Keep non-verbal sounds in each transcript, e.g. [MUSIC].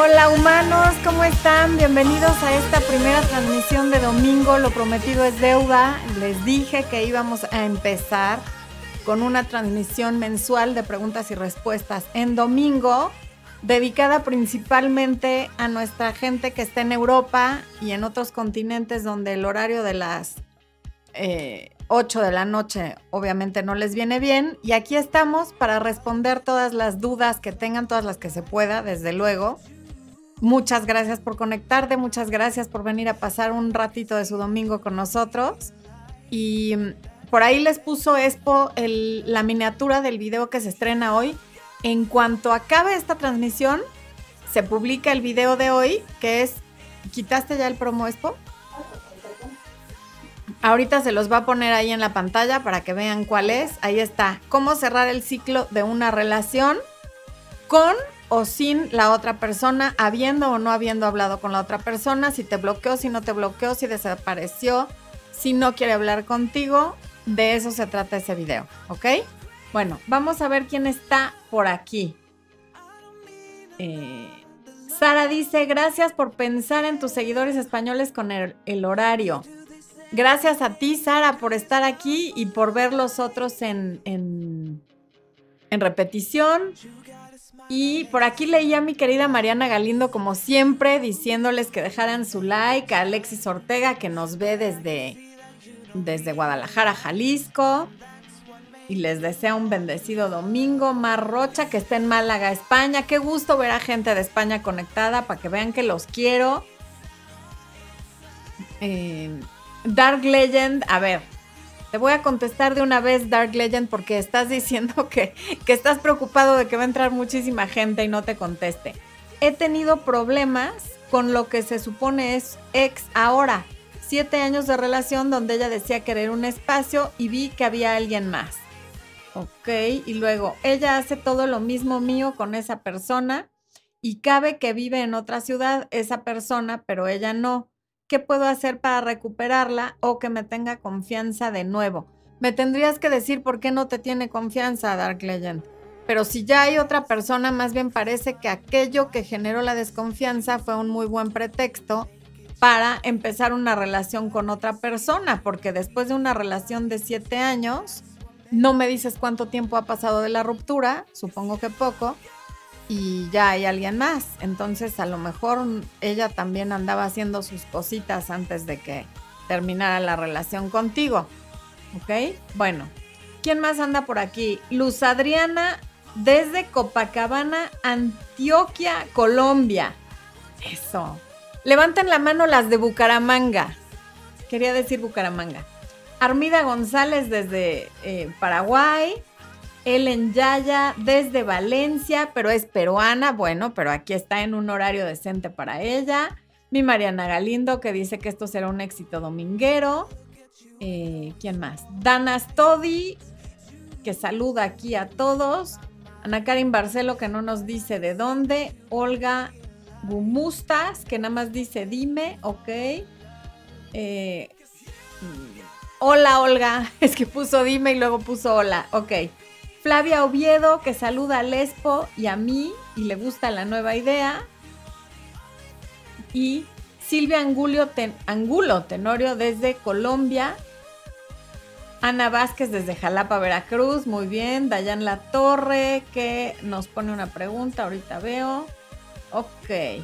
Hola humanos, ¿cómo están? Bienvenidos a esta primera transmisión de domingo. Lo prometido es deuda. Les dije que íbamos a empezar con una transmisión mensual de preguntas y respuestas en domingo, dedicada principalmente a nuestra gente que está en Europa y en otros continentes donde el horario de las eh, 8 de la noche obviamente no les viene bien. Y aquí estamos para responder todas las dudas que tengan, todas las que se pueda, desde luego. Muchas gracias por conectarte, muchas gracias por venir a pasar un ratito de su domingo con nosotros. Y mm, por ahí les puso Expo la miniatura del video que se estrena hoy. En cuanto acabe esta transmisión, se publica el video de hoy, que es... ¿Quitaste ya el promo Expo? Ahorita se los va a poner ahí en la pantalla para que vean cuál es. Ahí está. Cómo cerrar el ciclo de una relación con o sin la otra persona, habiendo o no habiendo hablado con la otra persona, si te bloqueó, si no te bloqueó, si desapareció, si no quiere hablar contigo. De eso se trata ese video, ¿ok? Bueno, vamos a ver quién está por aquí. Eh, Sara dice, gracias por pensar en tus seguidores españoles con el, el horario. Gracias a ti, Sara, por estar aquí y por ver los otros en, en, repetición. Y por aquí leía a mi querida Mariana Galindo, como siempre, diciéndoles que dejaran su like, a Alexis Ortega, que nos ve desde, desde Guadalajara, Jalisco. Y les desea un bendecido domingo. Mar Rocha, que está en Málaga, España. Qué gusto ver a gente de España conectada para que vean que los quiero. Eh, Dark Legend, a ver, te voy a contestar de una vez, Dark Legend, porque estás diciendo [LAUGHS] que, que, estás preocupado de que va a entrar muchísima gente y no te conteste. He tenido problemas con lo que se supone es ex ahora. Siete años de relación donde ella decía querer un espacio y vi que había alguien más. Ok, y luego ella hace todo lo mismo mío con esa persona y cabe que vive en otra ciudad esa persona, pero ella no. ¿Qué puedo hacer para recuperarla o que me tenga confianza de nuevo? Me tendrías que decir por qué no te tiene confianza, Dark Legend. Pero si ya hay otra persona, más bien parece que aquello que generó la desconfianza fue un muy buen pretexto para empezar una relación con otra persona, porque después de una relación de siete años, no me dices cuánto tiempo ha pasado de la ruptura, supongo que poco, y ya hay alguien más. Entonces a lo mejor ella también andaba haciendo sus cositas antes de que terminara la relación contigo. ¿Ok? Bueno, ¿quién más anda por aquí? Luz Adriana desde Copacabana, Antioquia, Colombia. Eso. Levanten la mano las de Bucaramanga. Quería decir Bucaramanga. Armida González desde eh, Paraguay. Ellen Yaya desde Valencia, pero es peruana, bueno, pero aquí está en un horario decente para ella. Mi Mariana Galindo, que dice que esto será un éxito dominguero. Eh, ¿Quién más? Dana Stodi, que saluda aquí a todos. Ana Karin Barcelo, que no nos dice de dónde. Olga Gumustas, que nada más dice dime, ok. Eh, mm, hola, Olga. [LAUGHS] Es que puso dime y luego puso hola, ok. Flavia Oviedo, que saluda a Lespo y a mí y le gusta la nueva idea. Y Silvia Angulo Tenorio desde Colombia. Ana Vázquez desde Jalapa, Veracruz. Muy bien. Dayan La Torre, que nos pone una pregunta. Ahorita veo. Ok.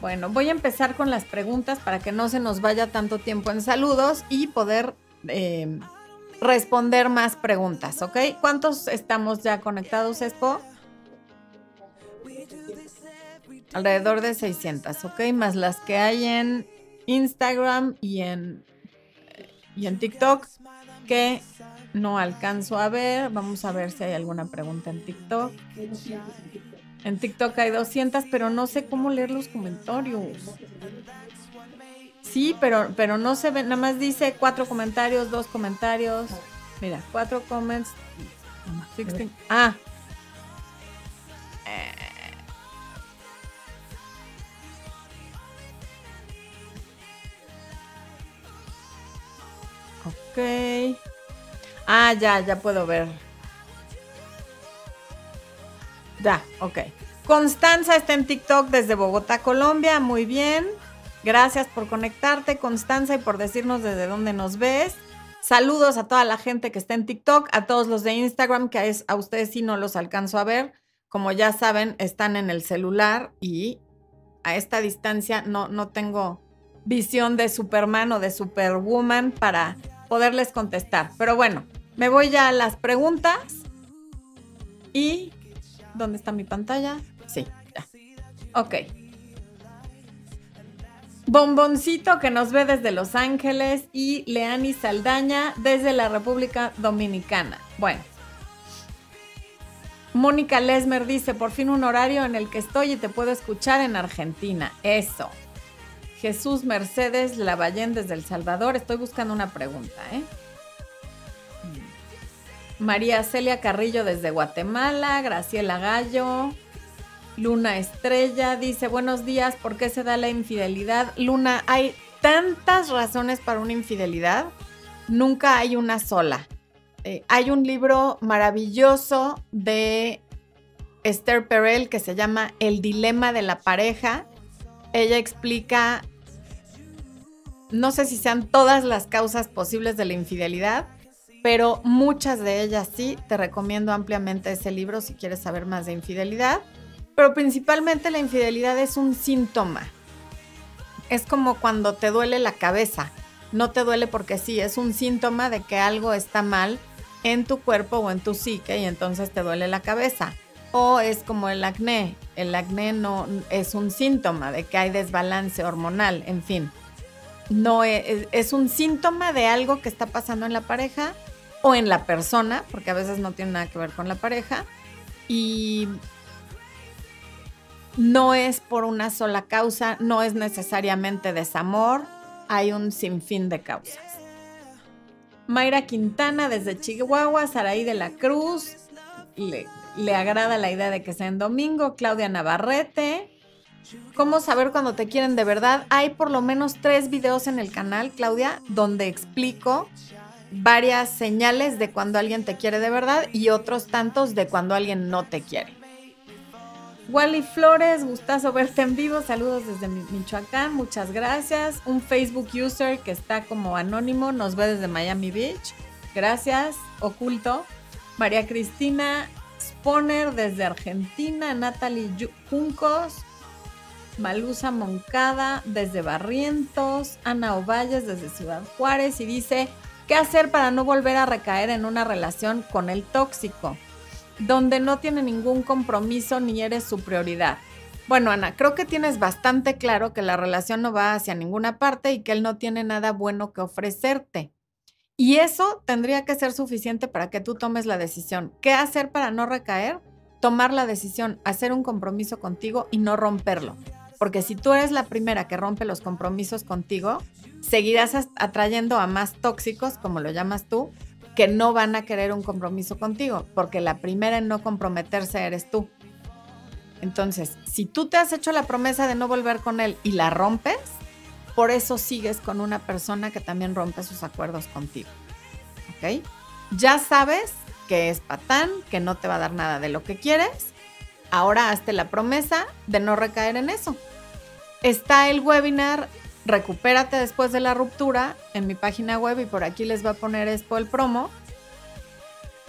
Bueno, voy a empezar con las preguntas para que no se nos vaya tanto tiempo en saludos y poder eh, responder más preguntas, ¿ok? ¿Cuántos estamos ya conectados, Expo? Alrededor de 600, ¿ok? Más las que hay en Instagram y en, y en TikTok que no alcanzo a ver. Vamos a ver si hay alguna pregunta en TikTok. En TikTok hay 200, pero no sé cómo leer los comentarios. Sí, pero, pero no se ve, nada más dice cuatro comentarios, dos comentarios. Mira, cuatro comments. Ah. Eh. Ok. Ah, ya, ya puedo ver. Ya, ok. Constanza está en TikTok desde Bogotá, Colombia. Muy bien. Gracias por conectarte, Constanza, y por decirnos desde dónde nos ves. Saludos a toda la gente que está en TikTok, a todos los de Instagram, que a, a ustedes sí no los alcanzo a ver. Como ya saben, están en el celular y a esta distancia no, no tengo visión de Superman o de Superwoman para poderles contestar. Pero bueno, me voy ya a las preguntas. ¿Y dónde está mi pantalla? Sí, ya. Ok. Bomboncito que nos ve desde Los Ángeles y Leani Saldaña desde la República Dominicana. Bueno. Mónica Lesmer dice, por fin un horario en el que estoy y te puedo escuchar en Argentina. Eso. Jesús Mercedes Lavallén desde El Salvador. Estoy buscando una pregunta, ¿eh? María Celia Carrillo desde Guatemala. Graciela Gallo. Luna Estrella dice, buenos días, ¿por qué se da la infidelidad? Luna, hay tantas razones para una infidelidad, nunca hay una sola. Eh, hay un libro maravilloso de Esther Perel que se llama El dilema de la pareja. Ella explica no sé si sean todas las causas posibles de la infidelidad, pero muchas de ellas sí. Te recomiendo ampliamente ese libro si quieres saber más de infidelidad. Pero principalmente la infidelidad es un síntoma. Es como cuando te duele la cabeza. No te duele porque sí, es un síntoma de que algo está mal en tu cuerpo o en tu psique y entonces te duele la cabeza. O es como el acné. El acné no es un síntoma de que hay desbalance hormonal, en fin no e, es, un síntoma de algo que está pasando en la pareja o en la persona, porque a veces no tiene nada que ver con la pareja, y no es por una sola causa, no es necesariamente desamor, hay un sinfín de causas. Mayra Quintana desde Chihuahua, Saraí de la Cruz, le, le agrada la idea de que sea en domingo, Claudia Navarrete, ¿Cómo saber cuando te quieren de verdad? Hay por lo menos tres videos en el canal, Claudia, donde explico varias señales de cuando alguien te quiere de verdad y otros tantos de cuando alguien no te quiere. Wally Flores, gustazo verte en vivo. Saludos desde Michoacán, muchas gracias. Un Facebook user que está como anónimo, nos ve desde Miami Beach. Gracias, oculto. María Cristina Sponer desde Argentina. Natalie Juncos. Malusa Moncada desde Barrientos, Ana Ovalles desde Ciudad Juárez y dice, ¿qué hacer para no volver a recaer en una relación con el tóxico, donde no tiene ningún compromiso ni eres su prioridad? Bueno, Ana, creo que tienes bastante claro que la relación no va hacia ninguna parte y que él no tiene nada bueno que ofrecerte. Y eso tendría que ser suficiente para que tú tomes la decisión. ¿Qué hacer para no recaer? Tomar la decisión, hacer un compromiso contigo y no romperlo. Porque si tú eres la primera que rompe los compromisos contigo, seguirás atrayendo a más tóxicos, como lo llamas tú, que no van a querer un compromiso contigo, porque la primera en no comprometerse eres tú. Entonces, si tú te has hecho la promesa de no volver con él y la rompes, por eso sigues con una persona que también rompe sus acuerdos contigo. ¿Ok? Ya sabes que es patán, que no te va a dar nada de lo que quieres. Ahora hazte la promesa de no recaer en eso. Está el webinar Recupérate después de la ruptura en mi página web y por aquí les va a poner esto el promo,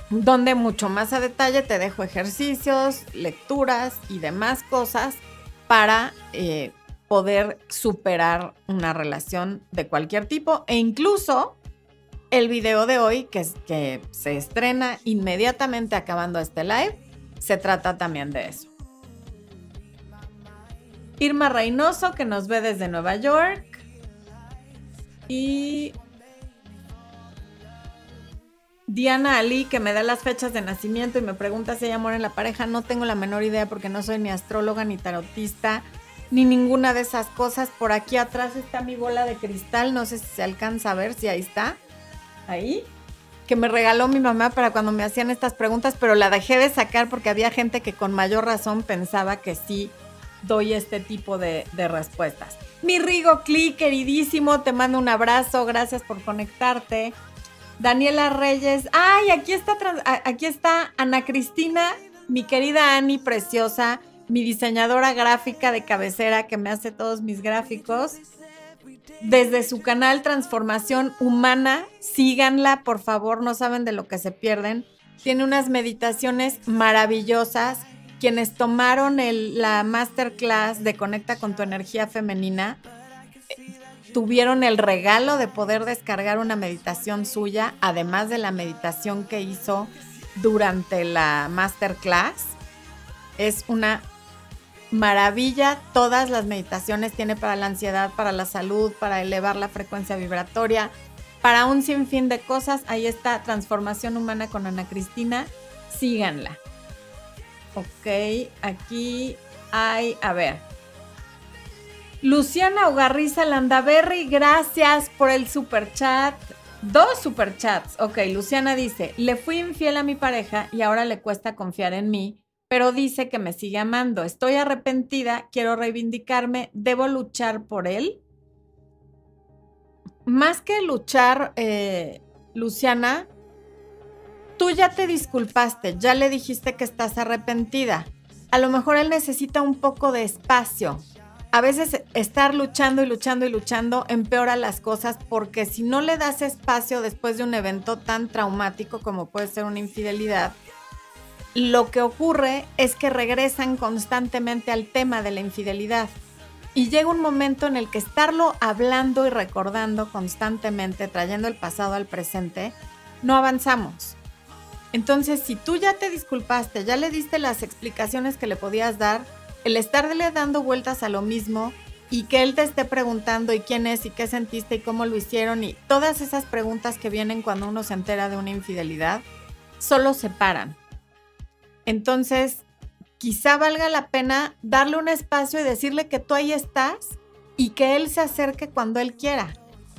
donde mucho más a detalle te dejo ejercicios, lecturas y demás cosas para eh, poder superar una relación de cualquier tipo e incluso el video de hoy que se estrena inmediatamente acabando este live se trata también de eso. Irma Reynoso, que nos ve desde Nueva York. Y Diana Ali, que me da las fechas de nacimiento y me pregunta si hay amor en la pareja. No tengo la menor idea porque no soy ni astróloga, ni tarotista, ni ninguna de esas cosas. Por aquí atrás está mi bola de cristal. No sé si se alcanza a ver, si ahí está. Ahí. Que me regaló mi mamá para cuando me hacían estas preguntas, pero la dejé de sacar porque había gente que con mayor razón pensaba que sí doy este tipo de, respuestas. Mi Rigo Cli, queridísimo, te mando un abrazo, gracias por conectarte. Daniela Reyes, ay, aquí está, aquí está Ana Cristina, mi querida Ani, preciosa, mi diseñadora gráfica de cabecera que me hace todos mis gráficos. Desde su canal Transformación Humana, síganla, por favor, no saben de lo que se pierden. Tiene unas meditaciones maravillosas. Quienes tomaron la masterclass de Conecta con tu energía femenina, tuvieron el regalo de poder descargar una meditación suya, además de la meditación que hizo durante la masterclass. Es una maravilla. Todas las meditaciones tiene para la ansiedad, para la salud, para elevar la frecuencia vibratoria, para un sinfín de cosas. Ahí está Transformación Humana con Ana Cristina. Síganla. Ok, aquí hay, a ver, Luciana Ugarriza Landaberry, gracias por el super chat. Dos super chats. Ok, Luciana dice, le fui infiel a mi pareja y ahora le cuesta confiar en mí, pero dice que me sigue amando. Estoy arrepentida, quiero reivindicarme, ¿debo luchar por él? Más que luchar, eh, Luciana, tú ya te disculpaste, ya le dijiste que estás arrepentida. A lo mejor él necesita un poco de espacio, a veces estar luchando y luchando y luchando empeora las cosas porque si no le das espacio después de un evento tan traumático como puede ser una infidelidad, lo que ocurre es que regresan constantemente al tema de la infidelidad. Y llega un momento en el que estarlo hablando y recordando constantemente, trayendo el pasado al presente, no avanzamos. Entonces, si tú ya te disculpaste, ya le diste las explicaciones que le podías dar, el estarle dando vueltas a lo mismo y que él te esté preguntando y quién es y qué sentiste y cómo lo hicieron y todas esas preguntas que vienen cuando uno se entera de una infidelidad, solo se paran. Entonces, quizá valga la pena darle un espacio y decirle que tú ahí estás y que él se acerque cuando él quiera.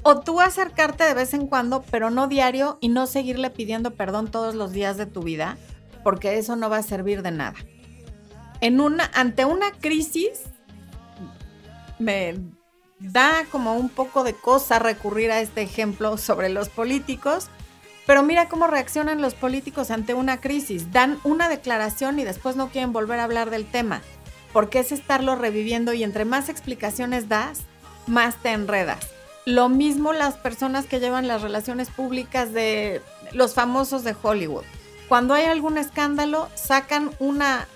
O tú acercarte de vez en cuando, pero no diario y no seguirle pidiendo perdón todos los días de tu vida, porque eso no va a servir de nada en una, ante una crisis, me da como un poco de cosa recurrir a este ejemplo sobre los políticos, pero mira cómo reaccionan los políticos ante una crisis. Dan una declaración y después no quieren volver a hablar del tema, porque es estarlo reviviendo y entre más explicaciones das, más te enredas. Lo mismo las personas que llevan las relaciones públicas de los famosos de Hollywood. Cuando hay algún escándalo, sacan una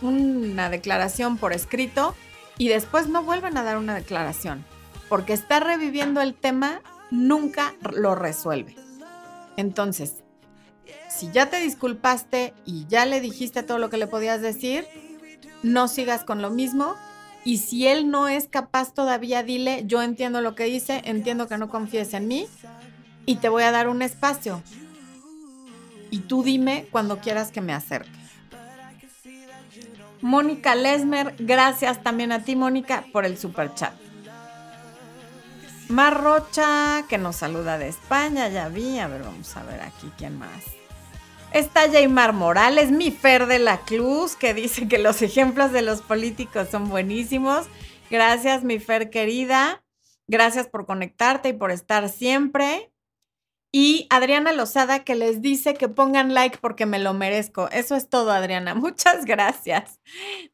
una declaración por escrito y después no vuelven a dar una declaración, porque está reviviendo el tema, nunca lo resuelve. Entonces, si ya te disculpaste y ya le dijiste todo lo que le podías decir, no sigas con lo mismo. Y si él no es capaz todavía, dile, yo entiendo lo que dice, entiendo que no confíes en mí y te voy a dar un espacio. Y tú dime cuando quieras que me acerque. Mónica Lesmer, gracias también a ti, Mónica, por el super chat. Mar Rocha, que nos saluda de España, ya vi. A ver, vamos a ver aquí quién más. Está Jaymar Morales, mi Fer de la Cruz, que dice que los ejemplos de los políticos son buenísimos. Gracias, mi Fer querida. Gracias por conectarte y por estar siempre. Y Adriana Lozada que les dice que pongan like porque me lo merezco. Eso es todo, Adriana. [LAUGHS] Muchas gracias.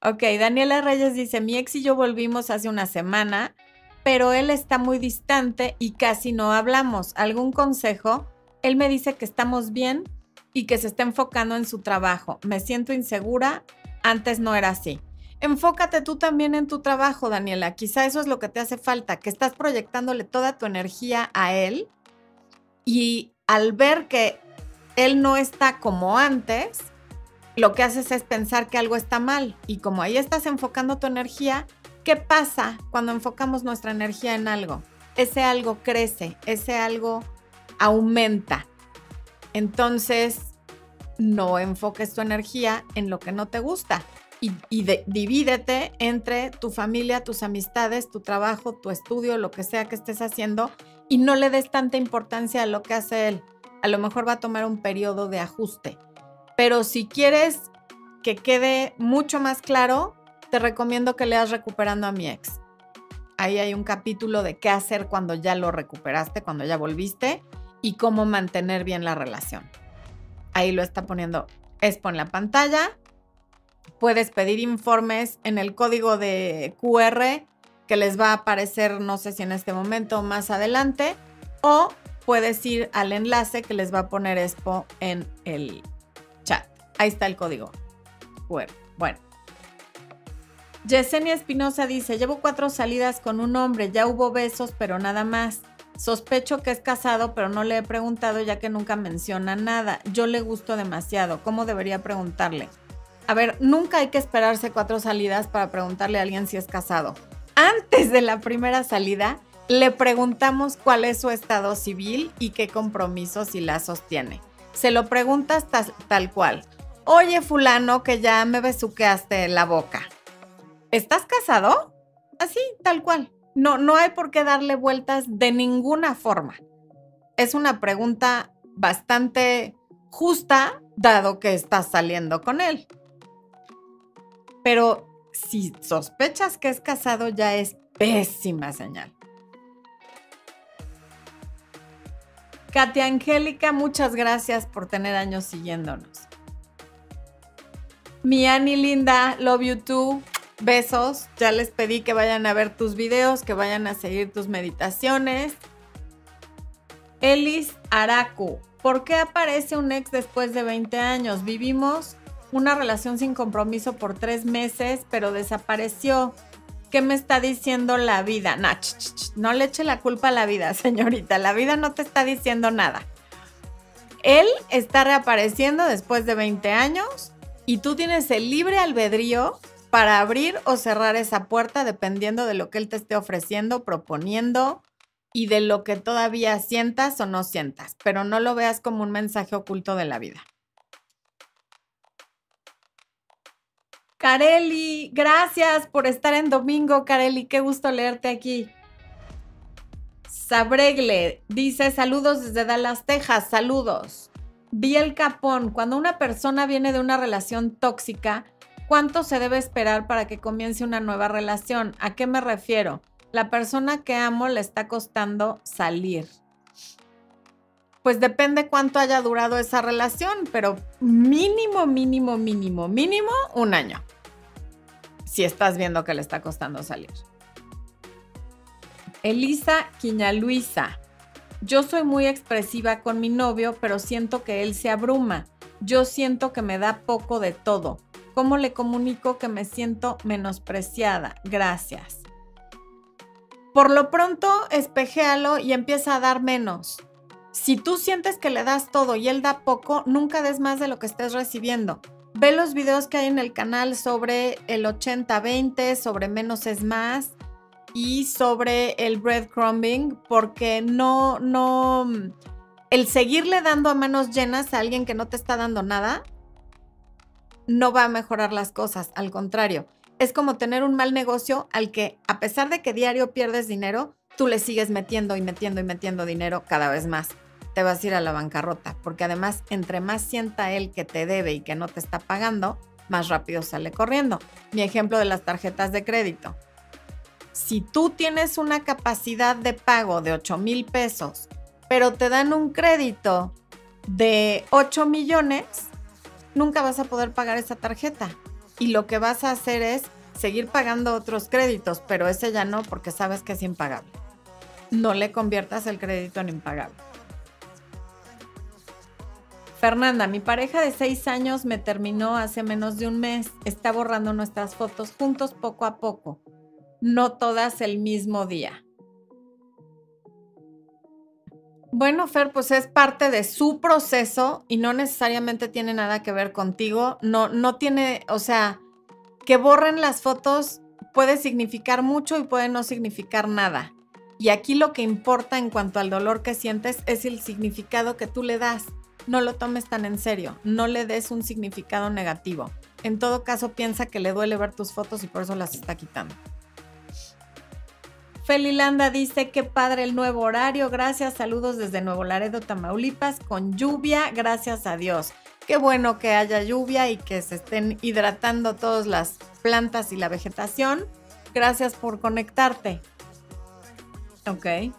Ok, Daniela Reyes dice, mi ex y yo volvimos hace una semana, pero él está muy distante y casi no hablamos. ¿Algún consejo? Él me dice que estamos bien y que se está enfocando en su trabajo. Me siento insegura. Antes no era así. Enfócate tú también en tu trabajo, Daniela. Quizá eso es lo que te hace falta, que estás proyectándole toda tu energía a él y al ver que él no está como antes, lo que haces es pensar que algo está mal. Y como ahí estás enfocando tu energía, ¿qué pasa cuando enfocamos nuestra energía en algo? Ese algo crece, ese algo aumenta. Entonces, no enfoques tu energía en lo que no te gusta y, divídete entre tu familia, tus amistades, tu trabajo, tu estudio, lo que sea que estés haciendo y no le des tanta importancia a lo que hace él. A lo mejor va a tomar un periodo de ajuste. Pero si quieres que quede mucho más claro, te recomiendo que leas Recuperando a mi ex. Ahí hay un capítulo de qué hacer cuando ya lo recuperaste, cuando ya volviste y cómo mantener bien la relación. Ahí lo está poniendo Expo en la pantalla. puedes pedir informes en el código de QR que les va a aparecer, no sé si en este momento o más adelante, o puedes ir al enlace que les va a poner Expo en el chat. Ahí está el código QR. Bueno. Yesenia Espinosa dice, llevo cuatro salidas con un hombre, ya hubo besos, pero nada más. Sospecho que es casado, pero no le he preguntado ya que nunca menciona nada. Yo le gusto demasiado. ¿Cómo debería preguntarle? A ver, nunca hay que esperarse cuatro salidas para preguntarle a alguien si es casado. Antes de la primera salida, le preguntamos cuál es su estado civil y qué compromisos y lazos tiene. Se lo preguntas tal, cual. Oye, fulano, que ya me besuqueaste la boca. ¿Estás casado? Así, tal cual. No, no hay por qué darle vueltas de ninguna forma. Es una pregunta bastante justa, dado que estás saliendo con él. Pero si sospechas que es casado, ya es pésima señal. Katia Angélica, muchas gracias por tener años siguiéndonos. Mi Ani Linda, love you too. Besos. Ya les pedí que vayan a ver tus videos, que vayan a seguir tus meditaciones. Elis Araku, ¿por qué aparece un ex después de 20 años? Vivimos una relación sin compromiso por tres meses, pero desapareció. ¿Qué me está diciendo la vida? no le eche la culpa a la vida, [LAUGHS] señorita. La vida no te está diciendo nada. Él está reapareciendo después de 20 años y tú tienes el libre albedrío para abrir o cerrar esa puerta dependiendo de lo que él te esté ofreciendo, proponiendo y de lo que todavía sientas o no sientas, pero no lo veas como un mensaje oculto de la vida. Careli, gracias por estar en domingo, Careli, qué gusto leerte aquí. Sabregle dice saludos desde Dallas, Texas, saludos. Biel Capón, cuando una persona viene de una relación tóxica, ¿cuánto se debe esperar para que comience una nueva relación? ¿A qué me refiero? La persona que amo le está costando salir. Pues depende cuánto haya durado esa relación, pero mínimo, mínimo, mínimo, mínimo un año si estás viendo que le está costando salir. Elisa Quiñaluisa. Yo soy muy expresiva con mi novio, pero siento que él se abruma. Yo siento que me da poco de todo. ¿Cómo le comunico que me siento menospreciada? Gracias. Por lo pronto, espejéalo y empieza a dar menos. Si tú sientes que le das todo y él da poco, nunca des más de lo que estés recibiendo. Ve los videos que hay en el canal sobre el 80-20, sobre menos es más y sobre el breadcrumbing, porque no, no, el seguirle dando a manos llenas a alguien que no te está dando nada, no va a mejorar las cosas, al contrario. Es como tener un mal negocio al que, a pesar de que diario pierdes dinero, tú le sigues metiendo y metiendo y metiendo dinero cada vez más te vas a ir a la bancarrota, porque además entre más sienta él que te debe y que no te está pagando, más rápido sale corriendo. Mi ejemplo de las tarjetas de crédito. Si tú tienes una capacidad de pago de 8 mil pesos, pero te dan un crédito de 8 millones, nunca vas a poder pagar esa tarjeta. Y lo que vas a hacer es seguir pagando otros créditos, pero ese ya no porque sabes que es impagable. No le conviertas el crédito en impagable. Fernanda, mi pareja de seis años me terminó hace menos de un mes. Está borrando nuestras fotos juntos poco a poco. No todas el mismo día. Bueno, Fer, pues es parte de su proceso y no necesariamente tiene nada que ver contigo. No, no tiene, o sea, que borren las fotos puede significar mucho y puede no significar nada. Y aquí lo que importa en cuanto al dolor que sientes es el significado que tú le das no lo tomes tan en serio, no le des un significado negativo. En todo caso, piensa que le duele ver tus fotos y por eso las está quitando. Felilanda dice que padre el nuevo horario. Gracias, saludos desde Nuevo Laredo, Tamaulipas, con lluvia, gracias a Dios. Qué bueno que haya lluvia y que se estén hidratando todas las plantas y la vegetación. Gracias por conectarte. Ok.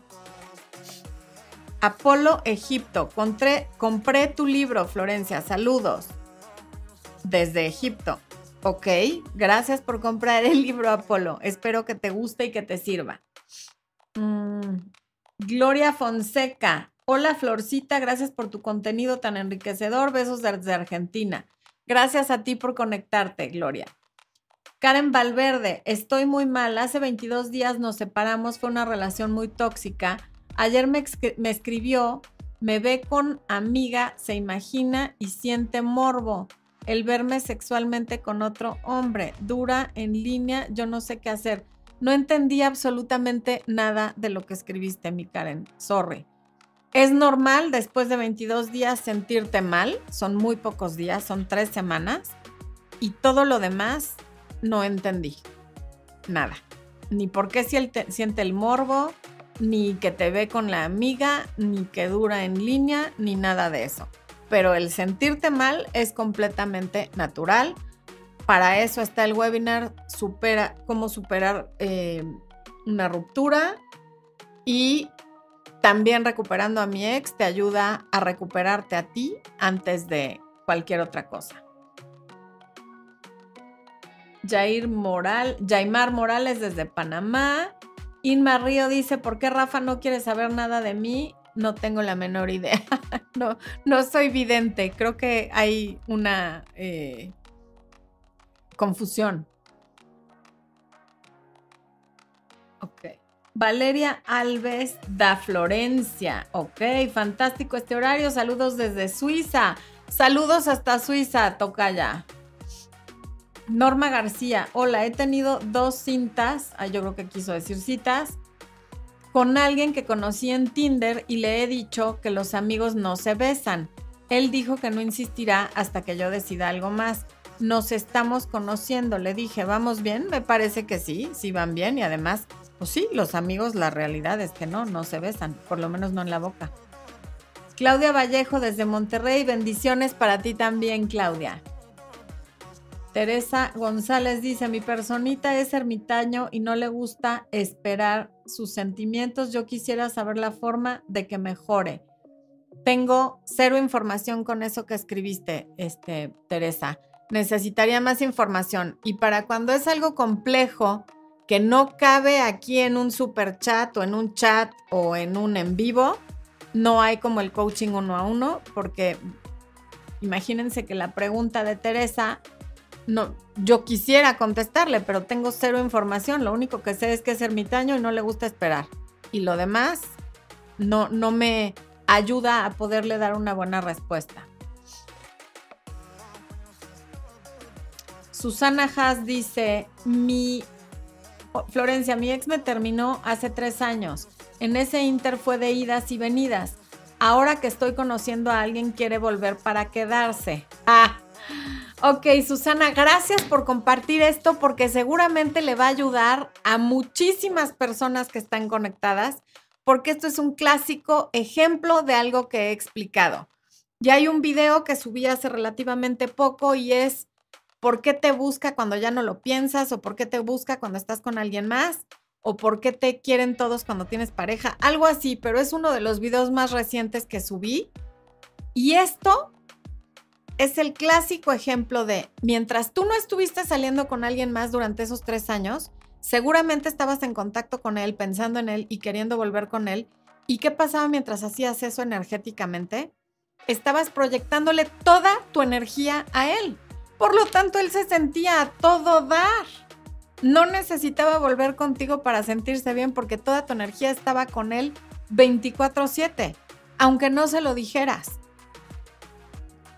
Apolo Egipto. Compré, compré tu libro, Florencia. Saludos. Desde Egipto. Ok, gracias por comprar el libro Apolo. Espero que te guste y que te sirva. Mm, Gloria Fonseca. Hola Florcita, gracias por tu contenido tan enriquecedor. Besos desde Argentina. Gracias a ti por conectarte, Gloria. Karen Valverde, estoy muy mal. Hace 22 días nos separamos, fue una relación muy tóxica. Ayer me, me escribió, me ve con amiga, se imagina y siente morbo el verme sexualmente con otro hombre. Dura en línea, yo no sé qué hacer. No entendí absolutamente nada de lo que escribiste, mi Karen. Sorry. Es normal después de 22 días sentirte mal. Son muy pocos días, son tres semanas. Y todo lo demás no entendí. Nada. Ni por qué siente el morbo, ni que te ve con la amiga, ni que dura en línea, ni nada de eso pero el sentirte mal es completamente natural. Para eso está el webinar, supera, cómo superar eh, una ruptura y también recuperando a mi ex te ayuda a recuperarte a ti antes de cualquier otra cosa. Jair Moral, Jaimar Morales desde Panamá. Inma Río dice, ¿por qué Rafa no quiere saber nada de mí? no tengo la menor idea. [LAUGHS] no, no soy vidente. Creo que hay una eh, confusión. Ok. Valeria Alves da Florencia. Ok, fantástico este horario. Saludos desde Suiza. Saludos hasta Suiza, toca ya. Norma García, hola, he tenido dos cintas, ah, yo creo que quiso decir citas, con alguien que conocí en Tinder y le he dicho que los amigos no se besan. Él dijo que no insistirá hasta que yo decida algo más. Nos estamos conociendo, le dije, ¿vamos bien? Me parece que sí, sí van bien y además, pues sí, los amigos, la realidad es que no, no se besan, por lo menos no en la boca. Claudia Vallejo desde Monterrey, bendiciones para ti también, Claudia. Teresa González dice, mi personita es ermitaño y no le gusta esperar sus sentimientos. Yo quisiera saber la forma de que mejore. Tengo cero información con eso que escribiste, este, Teresa. Necesitaría más información. Y para cuando es algo complejo que no cabe aquí en un super chat o en un chat o en un en vivo, no hay como el coaching uno a uno, porque imagínense que la pregunta de Teresa no, yo quisiera contestarle, pero tengo cero información. Lo único que sé es que es ermitaño y no le gusta esperar. Y lo demás no, no me ayuda a poderle dar una buena respuesta. Susana Haas dice, mi Florencia, mi ex me terminó hace tres años. En ese inter fue de idas y venidas. Ahora que estoy conociendo a alguien quiere volver para quedarse. Ah, Ok, Susana, gracias por compartir esto porque seguramente le va a ayudar a muchísimas personas que están conectadas, porque esto es un clásico ejemplo de algo que he explicado. Ya hay un video que subí hace relativamente poco y es ¿por qué te busca cuando ya no lo piensas? ¿O por qué te busca cuando estás con alguien más? ¿O por qué te quieren todos cuando tienes pareja? Algo así, pero es uno de los videos más recientes que subí. Y esto es el clásico ejemplo de, mientras tú no estuviste saliendo con alguien más durante esos tres años, seguramente estabas en contacto con él, pensando en él y queriendo volver con él. ¿Y qué pasaba mientras hacías eso energéticamente? Estabas proyectándole toda tu energía a él. Por lo tanto, él se sentía a todo dar. No necesitaba volver contigo para sentirse bien porque toda tu energía estaba con él 24/7, aunque no se lo dijeras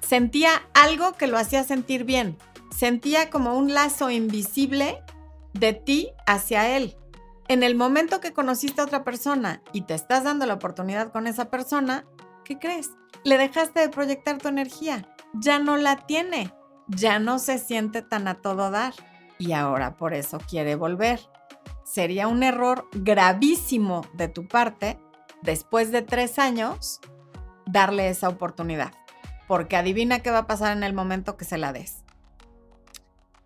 sentía algo que lo hacía sentir bien. Sentía como un lazo invisible de ti hacia él. En el momento que conociste a otra persona y te estás dando la oportunidad con esa persona, ¿qué crees? Le dejaste de proyectar tu energía. Ya no la tiene. Ya no se siente tan a todo dar. Y ahora por eso quiere volver. Sería un error gravísimo de tu parte, después de tres años, darle esa oportunidad porque adivina qué va a pasar en el momento que se la des.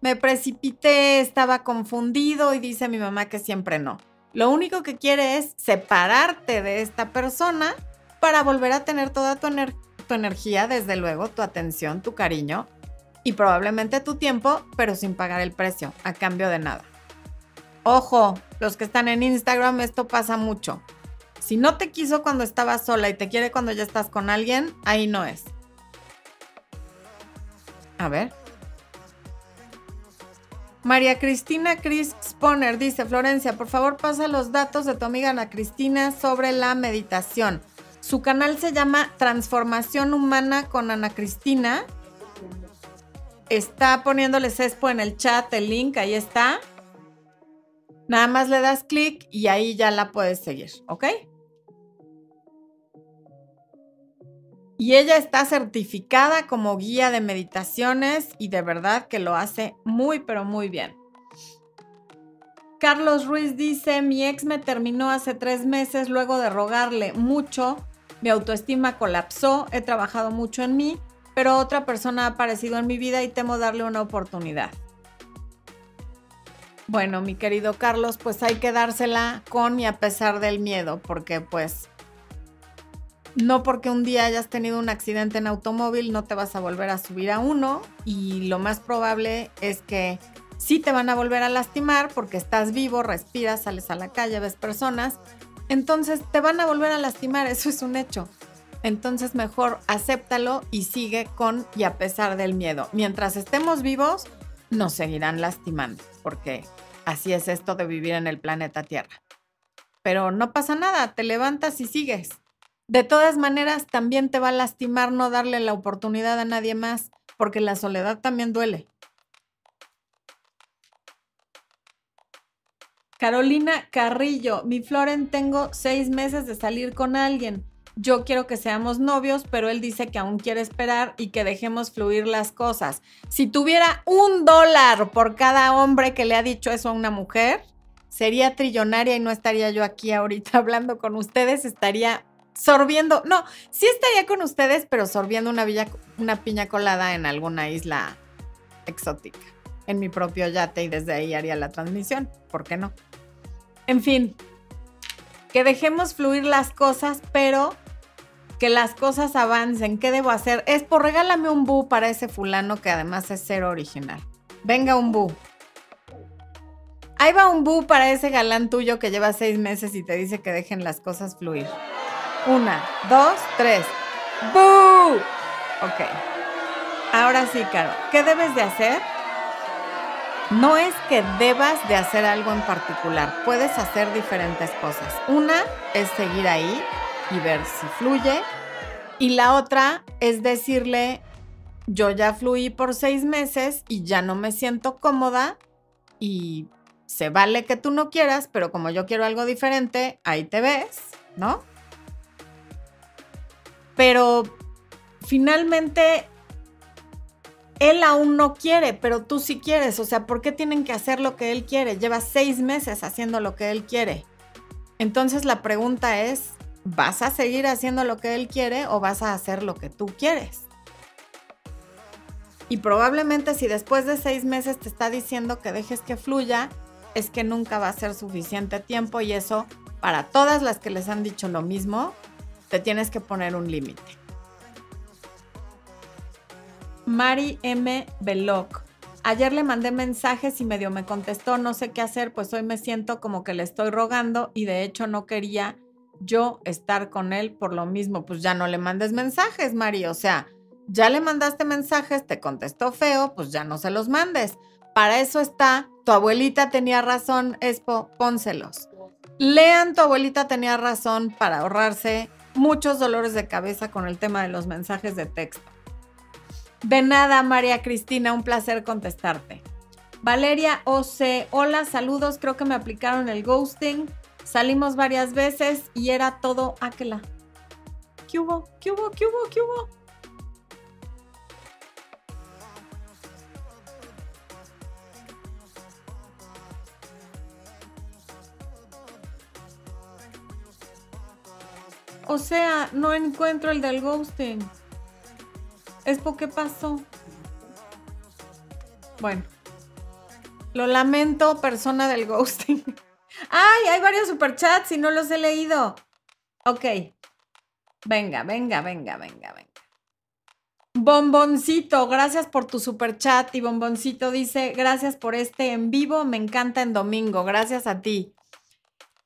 Me precipité, estaba confundido y dice mi mamá que siempre no. Lo único que quiere es separarte de esta persona para volver a tener toda tu, tu energía, desde luego, tu atención, tu cariño, y probablemente tu tiempo, pero sin pagar el precio, a cambio de nada. Ojo, los que están en Instagram, esto pasa mucho. Si no te quiso cuando estabas sola y te quiere cuando ya estás con alguien, ahí no es. A ver. María Cristina Chris Sponer dice, Florencia, por favor pasa los datos de tu amiga Ana Cristina sobre la meditación. Su canal se llama Transformación Humana con Ana Cristina. Está poniéndoles Expo en el chat, el link, ahí está. Nada más le das clic y ahí ya la puedes seguir, ¿ok? Y ella está certificada como guía de meditaciones y de verdad que lo hace muy, pero muy bien. Carlos Ruiz dice, mi ex me terminó hace tres meses luego de rogarle mucho, mi autoestima colapsó, he trabajado mucho en mí, pero otra persona ha aparecido en mi vida y temo darle una oportunidad. Bueno, mi querido Carlos, pues hay que dársela con y a pesar del miedo, porque pues no porque un día hayas tenido un accidente en automóvil no te vas a volver a subir a uno y lo más probable es que sí te van a volver a lastimar porque estás vivo, respiras, sales a la calle, ves personas, entonces te van a volver a lastimar, eso es un hecho. Entonces mejor acéptalo y sigue con y a pesar del miedo. Mientras estemos vivos, nos seguirán lastimando, porque así es esto de vivir en el planeta Tierra. Pero no pasa nada, te levantas y sigues. De todas maneras, también te va a lastimar no darle la oportunidad a nadie más, porque la soledad también duele. Carolina Carrillo, mi Floren, tengo seis meses de salir con alguien. Yo quiero que seamos novios, pero él dice que aún quiere esperar y que dejemos fluir las cosas. Si tuviera un dólar por cada hombre que le ha dicho eso a una mujer, sería trillonaria y no estaría yo aquí ahorita [LAUGHS] hablando con ustedes, estaría sorbiendo, no, sí estaría con ustedes, pero sorbiendo una, una piña colada en alguna isla exótica, en mi propio yate y desde ahí haría la transmisión, ¿por qué no? En fin, que dejemos fluir las cosas, pero que las cosas avancen. ¿Qué debo hacer? Es por regálame un bu para ese fulano que además es cero original. Venga un bu. Ahí va un bu para ese galán tuyo que lleva seis meses y te dice que dejen las cosas fluir. Una, dos, tres. ¡Boo! Ok. Ahora sí, Caro, ¿qué debes de hacer? No es que debas de hacer algo en particular, puedes hacer diferentes cosas. Una es seguir ahí y ver si fluye. Y la otra es decirle, yo ya fluí por seis meses y ya no me siento cómoda y se vale que tú no quieras, pero como yo quiero algo diferente, ahí te ves, ¿no? pero finalmente él aún no quiere, pero tú sí quieres. O sea, ¿por qué tienen que hacer lo que él quiere? Lleva seis meses haciendo lo que él quiere. Entonces la pregunta es, ¿vas a seguir haciendo lo que él quiere o vas a hacer lo que tú quieres? Y probablemente si después de seis meses te está diciendo que dejes que fluya, es que nunca va a ser suficiente tiempo y eso, para todas las que les han dicho lo mismo, te tienes que poner un límite. Mari M. Veloc. Ayer le mandé mensajes y medio me contestó, no sé qué hacer, pues hoy me siento como que le estoy rogando y de hecho no quería yo estar con él por lo mismo. Pues ya no le mandes mensajes, Mari. O sea, ya le mandaste mensajes, te contestó feo, pues ya no se los mandes. Para eso está, tu abuelita tenía razón, Espo, pónselos. Lean, tu abuelita tenía razón para ahorrarse muchos dolores de cabeza con el tema de los mensajes de texto. De nada, María Cristina, un placer contestarte. Valeria O.C. Hola, saludos, creo que me aplicaron el ghosting. Salimos varias veces y era todo aquela. ¿Qué hubo? ¿Qué hubo? ¿Qué hubo? ¿Qué hubo? O sea, no encuentro el del ghosting. ¿Es por qué pasó? Bueno. Lo lamento, persona del ghosting. ¡Ay! Hay varios superchats y no los he leído. Ok. Venga, venga, venga, venga, venga. Bomboncito, gracias por tu super chat. Y Bomboncito dice, gracias por este en vivo, me encanta en domingo, gracias a ti.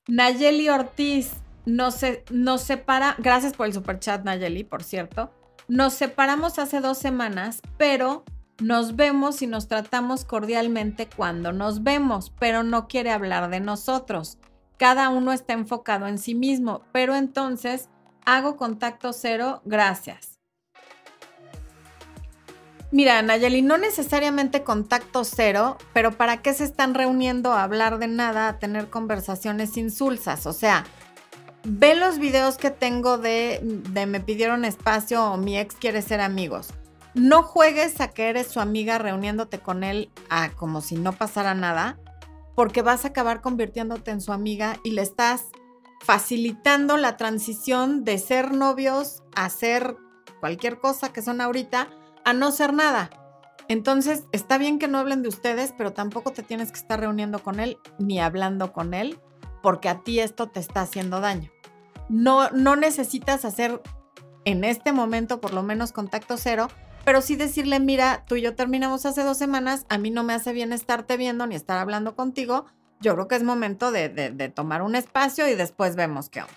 Nayeli Ortiz, nos, nos separa, gracias por el super chat Nayeli, por cierto. Nos separamos hace dos semanas, pero nos vemos y nos tratamos cordialmente cuando nos vemos, pero no quiere hablar de nosotros. Cada uno está enfocado en sí mismo, pero entonces hago contacto cero, gracias. Mira, Nayeli, no necesariamente contacto cero, pero ¿para qué se están reuniendo a hablar de nada, a tener conversaciones insulsas? O sea, ve los videos que tengo de, de me pidieron espacio o mi ex quiere ser amigos. No juegues a que eres su amiga reuniéndote con él como si no pasara nada, porque vas a acabar convirtiéndote en su amiga y le estás facilitando la transición de ser novios a ser cualquier cosa que son ahorita a no ser nada. Entonces, está bien que no hablen de ustedes, pero tampoco te tienes que estar reuniendo con él ni hablando con él, porque a ti esto te está haciendo daño. No necesitas hacer en este momento por lo menos contacto cero, pero sí decirle, mira, tú y yo terminamos hace dos semanas, a mí no me hace bien estarte viendo ni estar hablando contigo, yo creo que es momento de, de tomar un espacio y después vemos qué onda.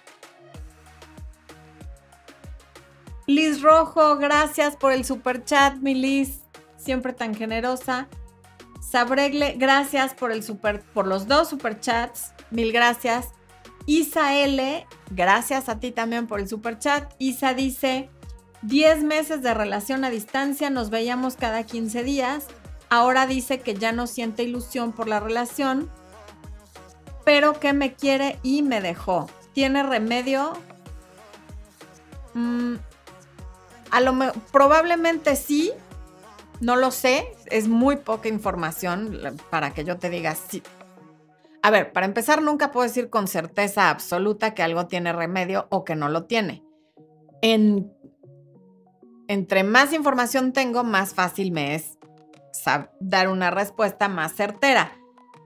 Liz Rojo, gracias por el super chat, mi Liz, siempre tan generosa. Sabregle, gracias por el super, por los dos super chats, mil gracias. Isa L, gracias a ti también por el super chat. Isa dice, 10 meses de relación a distancia, nos veíamos cada 15 días. Ahora dice que ya no siente ilusión por la relación, pero que me quiere y me dejó. ¿Tiene remedio? Mm, a lo probablemente sí, no lo sé, es muy poca información para que yo te diga sí. A ver, para empezar, nunca puedo decir con certeza absoluta que algo tiene remedio o que no lo tiene. En, entre más información tengo, más fácil me es dar una respuesta más certera.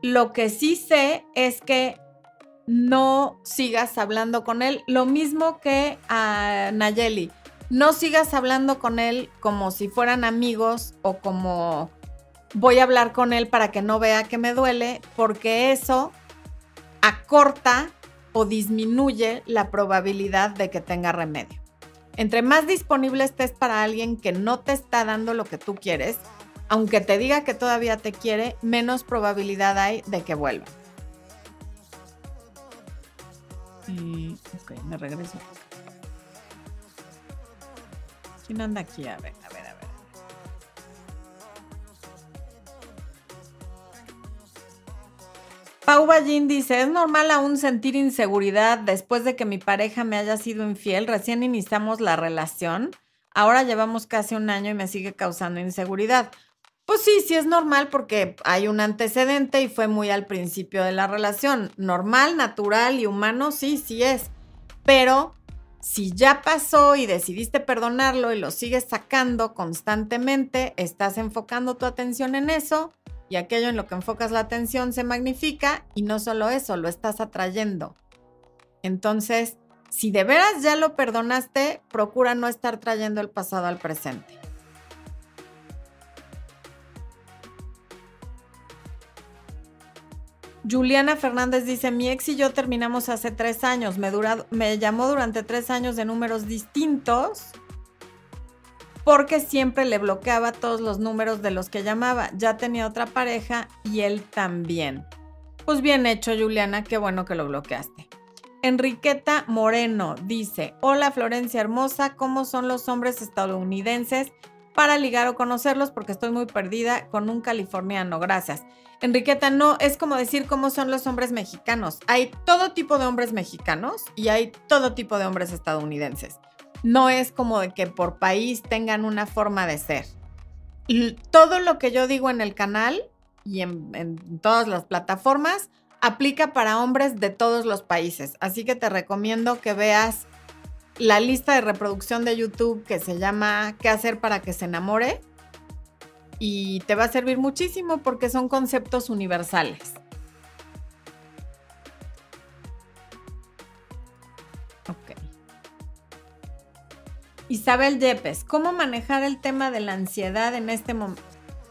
Lo que sí sé es que no sigas hablando con él. Lo mismo que a Nayeli no sigas hablando con él como si fueran amigos o como voy a hablar con él para que no vea que me duele, porque eso acorta o disminuye la probabilidad de que tenga remedio. Entre más disponible estés para alguien que no te está dando lo que tú quieres, aunque te diga que todavía te quiere, menos probabilidad hay de que vuelva. Y, ok, me regreso. ¿Quién anda aquí? A ver, a ver, Pau Ballín dice, es normal aún sentir inseguridad después de que mi pareja me haya sido infiel. Recién iniciamos la relación. Ahora llevamos casi un año y me sigue causando inseguridad. Pues sí, sí es normal porque hay un antecedente y fue muy al principio de la relación. Normal, natural y humano, sí, sí es. Pero si ya pasó y decidiste perdonarlo y lo sigues sacando constantemente, estás enfocando tu atención en eso y aquello en lo que enfocas la atención se magnifica y no solo eso, lo estás atrayendo. Entonces, si de veras ya lo perdonaste, procura no estar trayendo el pasado al presente. Juliana Fernández dice, mi ex y yo terminamos hace tres años, me, me llamó durante tres años de números distintos porque siempre le bloqueaba todos los números de los que llamaba. Ya tenía otra pareja y él también. Pues bien hecho, Juliana, qué bueno que lo bloqueaste. Enriqueta Moreno dice, hola Florencia Hermosa, ¿cómo son los hombres estadounidenses para ligar o conocerlos? Porque estoy muy perdida con un californiano, gracias. Enriqueta, no, es como decir cómo son los hombres mexicanos. Hay todo tipo de hombres mexicanos y hay todo tipo de hombres estadounidenses. No es como de que por país tengan una forma de ser. Todo lo que yo digo en el canal y en, en todas las plataformas aplica para hombres de todos los países. Así que te recomiendo que veas la lista de reproducción de YouTube que se llama ¿Qué hacer para que se enamore? y te va a servir muchísimo porque son conceptos universales. Isabel Yepes, ¿cómo manejar el tema de la ansiedad en este momento?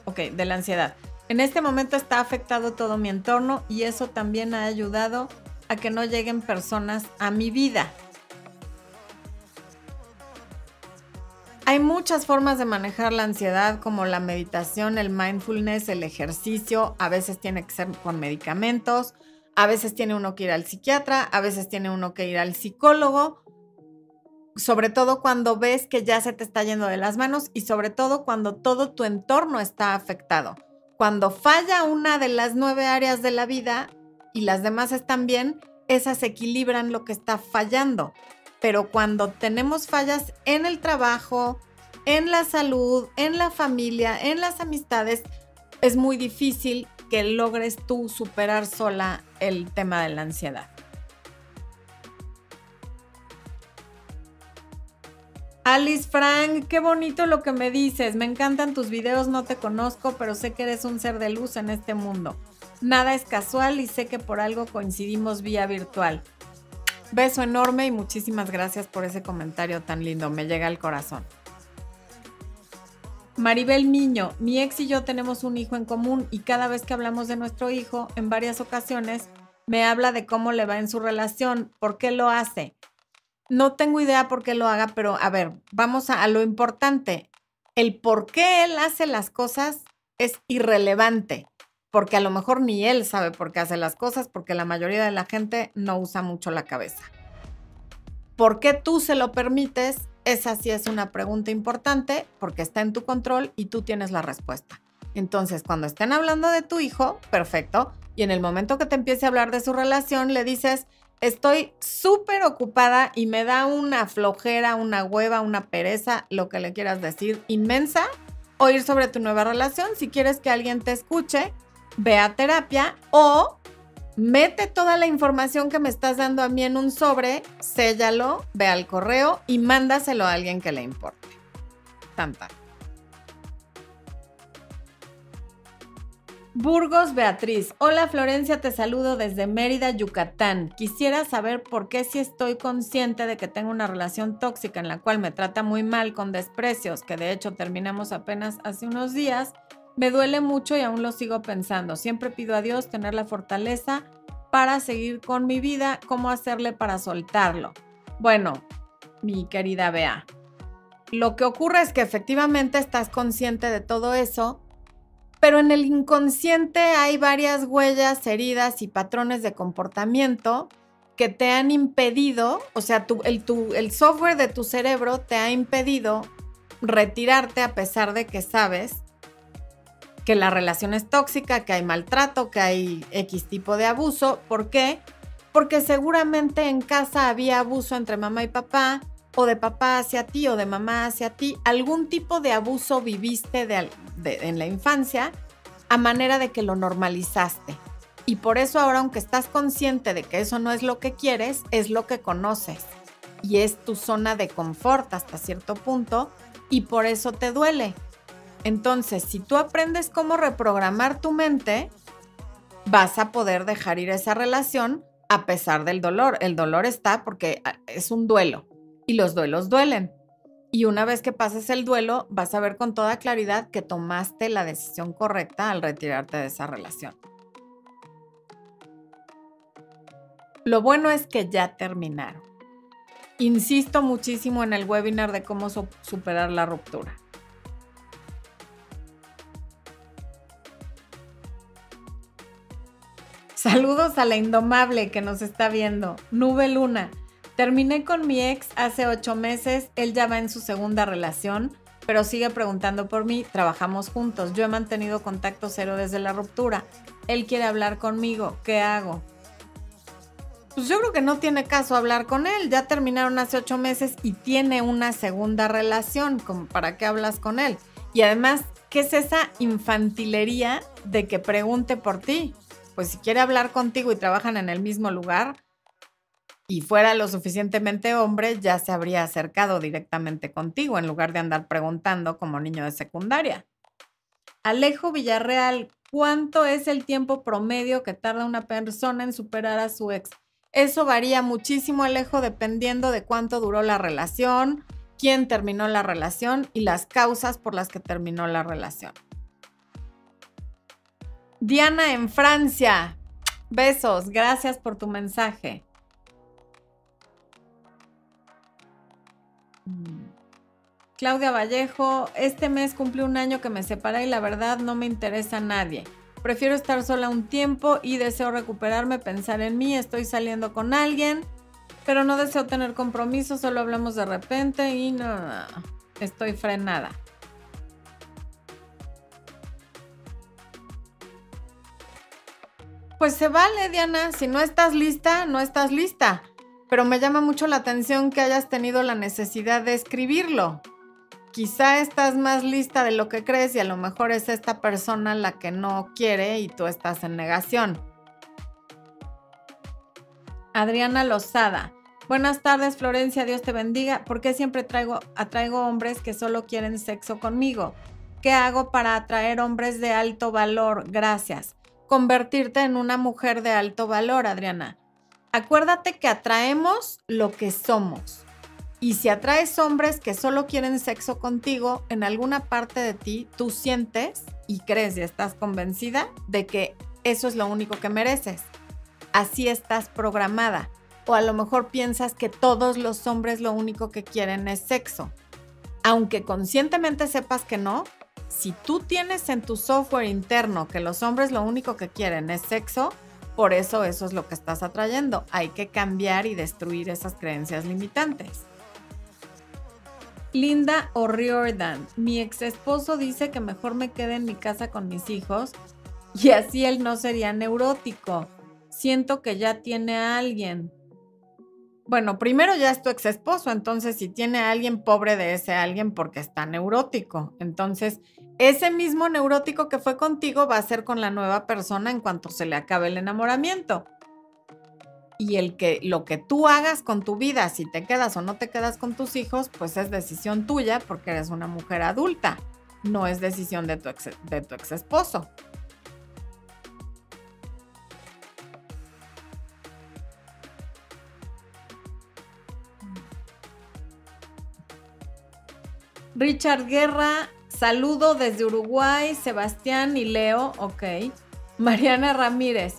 Ok, de la ansiedad. En este momento está afectado todo mi entorno y eso también ha ayudado a que no lleguen personas a mi vida. Hay muchas formas de manejar la ansiedad como la meditación, el mindfulness, el ejercicio. A veces tiene que ser con medicamentos, a veces tiene uno que ir al psiquiatra, a veces tiene uno que ir al psicólogo. Sobre todo cuando ves que ya se te está yendo de las manos y sobre todo cuando todo tu entorno está afectado. Cuando falla una de las nueve áreas de la vida y las demás están bien, esas equilibran lo que está fallando. Pero cuando tenemos fallas en el trabajo, en la salud, en la familia, en las amistades, es muy difícil que logres tú superar sola el tema de la ansiedad. Alice Frank, qué bonito lo que me dices. Me encantan tus videos, no te conozco, pero sé que eres un ser de luz en este mundo. Nada es casual y sé que por algo coincidimos vía virtual. Beso enorme y muchísimas gracias por ese comentario tan lindo, me llega al corazón. Maribel Niño, mi ex y yo tenemos un hijo en común y cada vez que hablamos de nuestro hijo, en varias ocasiones, me habla de cómo le va en su relación, por qué lo hace. No tengo idea por qué lo haga, pero a ver, vamos a, lo importante. El por qué él hace las cosas es irrelevante, porque a lo mejor ni él sabe por qué hace las cosas, porque la mayoría de la gente no usa mucho la cabeza. ¿Por qué tú se lo permites? Esa sí es una pregunta importante porque está en tu control y tú tienes la respuesta. Entonces, cuando estén hablando de tu hijo, perfecto, y en el momento que te empiece a hablar de su relación, le dices, estoy súper ocupada y me da una flojera, una hueva, una pereza, lo que le quieras decir, inmensa, oír sobre tu nueva relación. Si quieres que alguien te escuche, ve a terapia o mete toda la información que me estás dando a mí en un sobre, séllalo, ve al correo y mándaselo a alguien que le importe. Tanta. Burgos Beatriz. Hola Florencia, te saludo desde Mérida, Yucatán. Quisiera saber por qué si estoy consciente de que tengo una relación tóxica en la cual me trata muy mal con desprecios, que de hecho terminamos apenas hace unos días, me duele mucho y aún lo sigo pensando. Siempre pido a Dios tener la fortaleza para seguir con mi vida, cómo hacerle para soltarlo. Bueno, mi querida Bea, lo que ocurre es que efectivamente estás consciente de todo eso pero en el inconsciente hay varias huellas, heridas y patrones de comportamiento que te han impedido, o sea, el, el software de tu cerebro te ha impedido retirarte a pesar de que sabes que la relación es tóxica, que hay maltrato, que hay X tipo de abuso. ¿Por qué? Porque seguramente en casa había abuso entre mamá y papá, o de papá hacia ti, o de mamá hacia ti. Algún tipo de abuso viviste de, en la infancia a manera de que lo normalizaste. Y por eso ahora, aunque estás consciente de que eso no es lo que quieres, es lo que conoces. Y es tu zona de confort hasta cierto punto y por eso te duele. Entonces, si tú aprendes cómo reprogramar tu mente, vas a poder dejar ir esa relación a pesar del dolor. El dolor está porque ah, es un duelo y los duelos duelen. Y una vez que pases el duelo, vas a ver con toda claridad que tomaste la decisión correcta al retirarte de esa relación. Lo bueno es que ya terminaron. Insisto muchísimo en el webinar de cómo superar la ruptura. Saludos a la indomable que nos está viendo. Nube Luna. Terminé con mi ex hace ocho meses, él ya va en su segunda relación, pero sigue preguntando por mí, trabajamos juntos, yo he mantenido contacto cero desde la ruptura, él quiere hablar conmigo, ¿qué hago? Pues yo creo que no tiene caso hablar con él, ya terminaron hace ocho meses y tiene una segunda relación, para qué hablas con él. Y además, ¿qué es esa infantilería de que pregunte por ti? Pues si quiere hablar contigo y trabajan en el mismo lugar, y fuera lo suficientemente hombre, ya se habría acercado directamente contigo en lugar de andar preguntando como niño de secundaria. Alejo Villarreal, ¿cuánto es el tiempo promedio que tarda una persona en superar a su ex? Eso varía muchísimo, Alejo, dependiendo de cuánto duró la relación, quién terminó la relación y las causas por las que terminó la relación. Diana en Francia. Besos, gracias por tu mensaje. Claudia Vallejo, este mes cumplí un año que me separé y la verdad no me interesa a nadie. Prefiero estar sola un tiempo y deseo recuperarme, pensar en mí, estoy saliendo con alguien, pero no deseo tener compromiso, solo hablamos de repente y no, estoy frenada. Pues se vale, Diana, si no estás lista, no estás lista, pero me llama mucho la atención que hayas tenido la necesidad de escribirlo quizá estás más lista de lo que crees y a lo mejor es esta persona la que no quiere y tú estás en negación. Adriana Lozada. Buenas tardes, Florencia, Dios te bendiga. ¿Por qué siempre traigo, atraigo hombres que solo quieren sexo conmigo? ¿Qué hago para atraer hombres de alto valor? Gracias. Convertirte en una mujer de alto valor, Adriana. Acuérdate que atraemos lo que somos. Y si atraes hombres que solo quieren sexo contigo, en alguna parte de ti tú sientes y crees y estás convencida de que eso es lo único que mereces. Así estás programada. O a lo mejor piensas que todos los hombres lo único que quieren es sexo. Aunque conscientemente sepas que no, si tú tienes en tu software interno que los hombres lo único que quieren es sexo, por eso eso es lo que estás atrayendo. Hay que cambiar y destruir esas creencias limitantes. Linda O'Riordan. Mi ex esposo dice que mejor me quede en mi casa con mis hijos y así él no sería neurótico. Siento que ya tiene a alguien. Bueno, primero ya es tu ex esposo, entonces si tiene a alguien pobre de ese alguien porque está neurótico. Entonces, ese mismo neurótico que fue contigo va a ser con la nueva persona en cuanto se le acabe el enamoramiento y el que lo que tú hagas con tu vida, si te quedas o no te quedas con tus hijos, pues es decisión tuya porque eres una mujer adulta, no es decisión de tu ex, de tu ex esposo. Richard Guerra, saludo desde Uruguay, Sebastián y Leo, ok. Mariana Ramírez,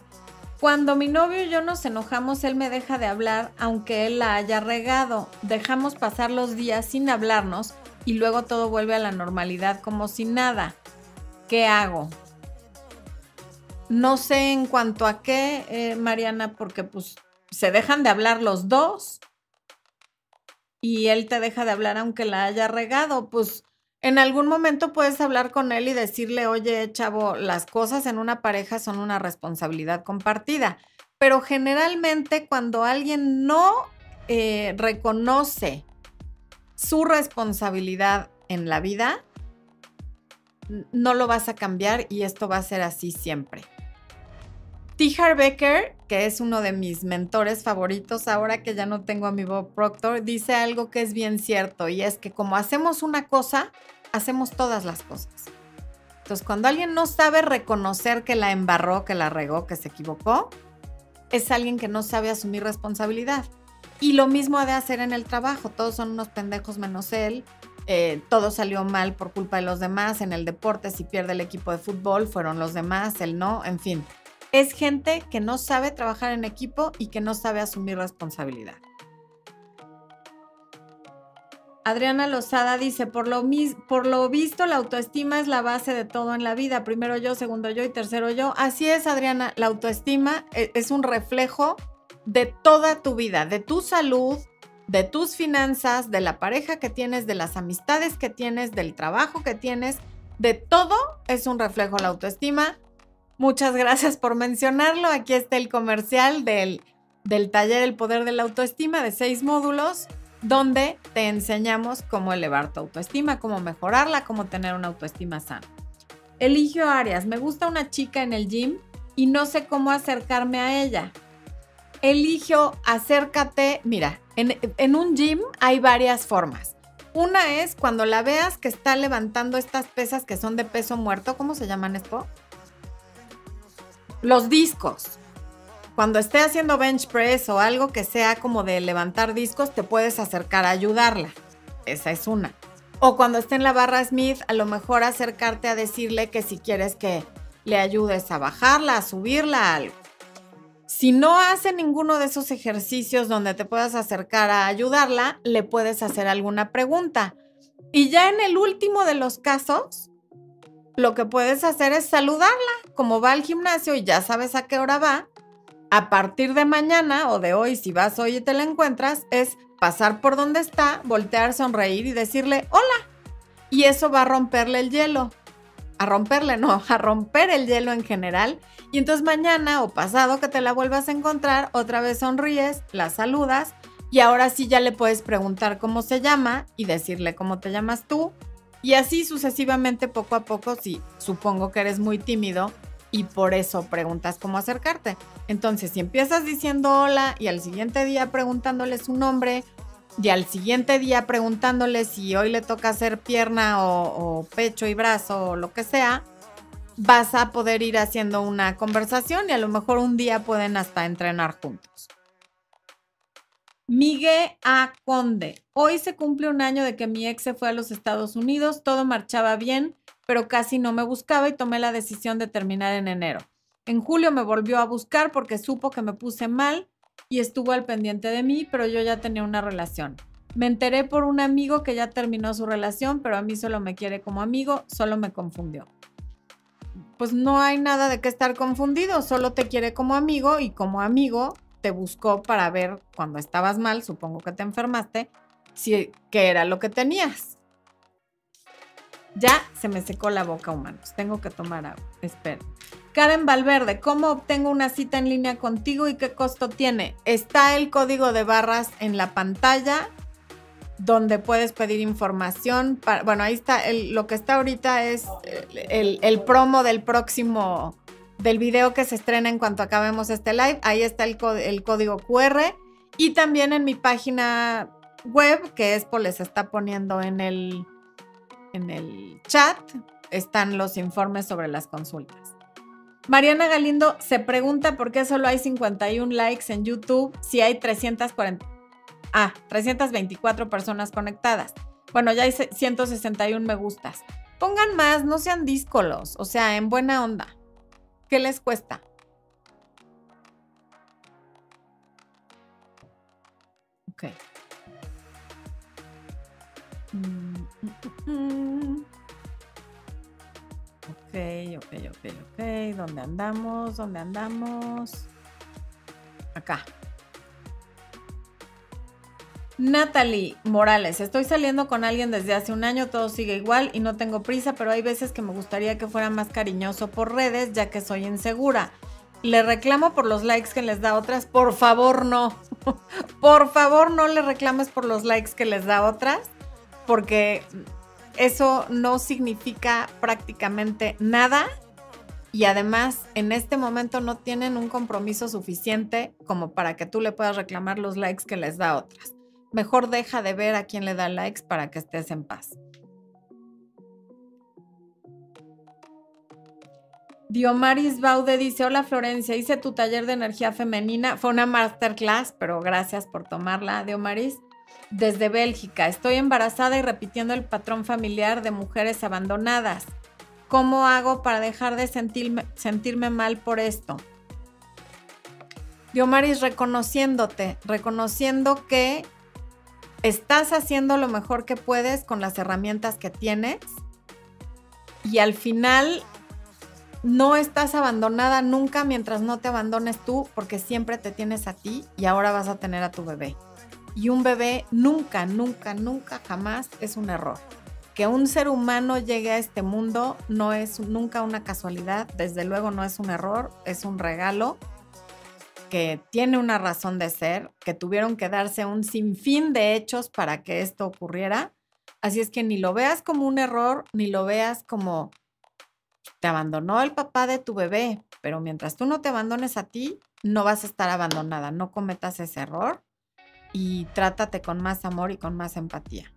cuando mi novio y yo nos enojamos, él me deja de hablar aunque él la haya regado. Dejamos pasar los días sin hablarnos y luego todo vuelve a la normalidad como si nada. ¿Qué hago? No sé en cuanto a qué, eh, Mariana, porque pues se dejan de hablar los dos y él te deja de hablar aunque la haya regado. Pues en algún momento puedes hablar con él y decirle, oye, chavo, las cosas en una pareja son una responsabilidad compartida. Pero generalmente cuando alguien no eh, reconoce su responsabilidad en la vida, no lo vas a cambiar y esto va a ser así siempre. T. Becker, que es uno de mis mentores favoritos ahora que ya no tengo a mi Bob Proctor, dice algo que es bien cierto y es que como hacemos una cosa, hacemos todas las cosas. Entonces, cuando alguien no sabe reconocer que la embarró, que la regó, que se equivocó, es alguien que no sabe asumir responsabilidad. Y lo mismo ha de hacer en el trabajo. Todos son unos pendejos menos él. Eh, todo salió mal por culpa de los demás. En el deporte, si pierde el equipo de fútbol, fueron los demás, él no, en fin. Es gente que no sabe trabajar en equipo y que no sabe asumir responsabilidad. Adriana Lozada dice, por lo, por lo visto la autoestima es la base de todo en la vida. Primero yo, segundo yo y tercero yo. Así es, Adriana, la autoestima e, es un reflejo de toda tu vida, de tu salud, de tus finanzas, de la pareja que tienes, de las amistades que tienes, del trabajo que tienes, de todo es un reflejo la autoestima. Muchas gracias por mencionarlo. Aquí está el comercial del, del taller El Poder de la Autoestima de seis módulos donde te enseñamos cómo elevar tu autoestima, cómo mejorarla, cómo tener una autoestima sana. Eligio áreas. Me gusta una chica en el gym y no sé cómo acercarme a ella. Eligio, acércate. Mira, en, un gym hay varias formas. Una es cuando la veas que está levantando estas pesas que son de peso muerto. ¿Cómo se llaman esto? Los discos cuando esté haciendo bench press o algo que sea como de levantar discos, te puedes acercar a ayudarla. Esa es una. O cuando esté en la barra Smith, a lo mejor acercarte a decirle que si quieres que le ayudes a bajarla, a subirla, algo. Si no hace ninguno de esos ejercicios donde te puedas acercar a ayudarla, le puedes hacer alguna pregunta. Y ya en el último de los casos, lo que puedes hacer es saludarla. Como va al gimnasio y ya sabes a qué hora va, a partir de mañana o de hoy, si vas hoy y te la encuentras, es pasar por donde está, voltear, sonreír y decirle hola. Y eso va a romperle el hielo. A romperle, no, [LAUGHS] a romper el hielo en general. Y entonces mañana o pasado que te la vuelvas a encontrar, otra vez sonríes, la saludas y ahora sí ya le puedes preguntar cómo se llama y decirle cómo te llamas tú y así sucesivamente, poco a poco, si supongo que eres muy tímido y por eso preguntas cómo acercarte. Entonces, si empiezas diciendo hola y al siguiente día preguntándole su nombre y al siguiente día preguntándole si hoy le toca hacer pierna o, o pecho y brazo o lo que sea, vas a poder ir haciendo una conversación y a lo mejor un día pueden hasta entrenar juntos. Miguel A. Conde. Hoy se cumple un año de que mi ex se fue a los Estados Unidos. Todo marchaba bien, pero casi no me buscaba y tomé la decisión de terminar en enero. En julio me volvió a buscar porque supo que me puse mal y estuvo al pendiente de mí, pero yo ya tenía una relación. Me enteré por un amigo que ya terminó su relación, pero a mí solo me quiere como amigo, solo me confundió. Pues no hay nada de qué estar confundido, solo te quiere como amigo y como amigo te buscó para ver cuando estabas mal, supongo que te enfermaste, si, qué era lo que tenías. Ya se me secó la boca, humanos. Tengo que tomar agua. Espera. Karen Valverde, ¿cómo obtengo una cita en línea contigo y qué costo tiene? Está el código de barras en la pantalla donde puedes pedir información. bueno, ahí está, lo que está ahorita es el, el promo del próximo del video que se estrena en cuanto acabemos este live. Ahí está el, código QR. Y también en mi página web, que Expo les está poniendo en el, en el chat, están los informes sobre las consultas. Mariana Galindo se pregunta por qué solo hay 51 likes en YouTube si hay 340, ah, 324 personas conectadas. Bueno, ya hay 161 me gustas. Pongan más, no sean díscolos, o sea, en buena onda. ¿Qué les cuesta? Ok. Ok, ok, ok, ok. ¿Dónde andamos? ¿Dónde andamos? Acá. Natalie Morales, estoy saliendo con alguien desde hace un año, todo sigue igual y no tengo prisa, pero hay veces que me gustaría que fuera más cariñoso por redes, ya que soy insegura. Le reclamo por los likes que les da otras, por favor no. [LAUGHS] por favor no le reclames por los likes que les da otras, porque eso no significa prácticamente nada y además en este momento no tienen un compromiso suficiente como para que tú le puedas reclamar los likes que les da otras mejor deja de ver a quién le da likes para que estés en paz. Diomaris Baude dice, hola Florencia, hice tu taller de energía femenina, fue una masterclass, pero gracias por tomarla, Diomaris. Desde Bélgica, estoy embarazada y repitiendo el patrón familiar de mujeres abandonadas. ¿Cómo hago para dejar de sentirme, sentirme mal por esto? Diomaris, reconociéndote, reconociendo que estás haciendo lo mejor que puedes con las herramientas que tienes y al final no estás abandonada nunca mientras no te abandones tú porque siempre te tienes a ti y ahora vas a tener a tu bebé. Y un bebé nunca, nunca, nunca, jamás es un error. Que un ser humano llegue a este mundo no es nunca una casualidad, desde luego no es un error, es un regalo que tiene una razón de ser, que tuvieron que darse un sinfín de hechos para que esto ocurriera. Así es que ni lo veas como un error, ni lo veas como te abandonó el papá de tu bebé, pero mientras tú no te abandones a ti, no vas a estar abandonada. No cometas ese error y trátate con más amor y con más empatía.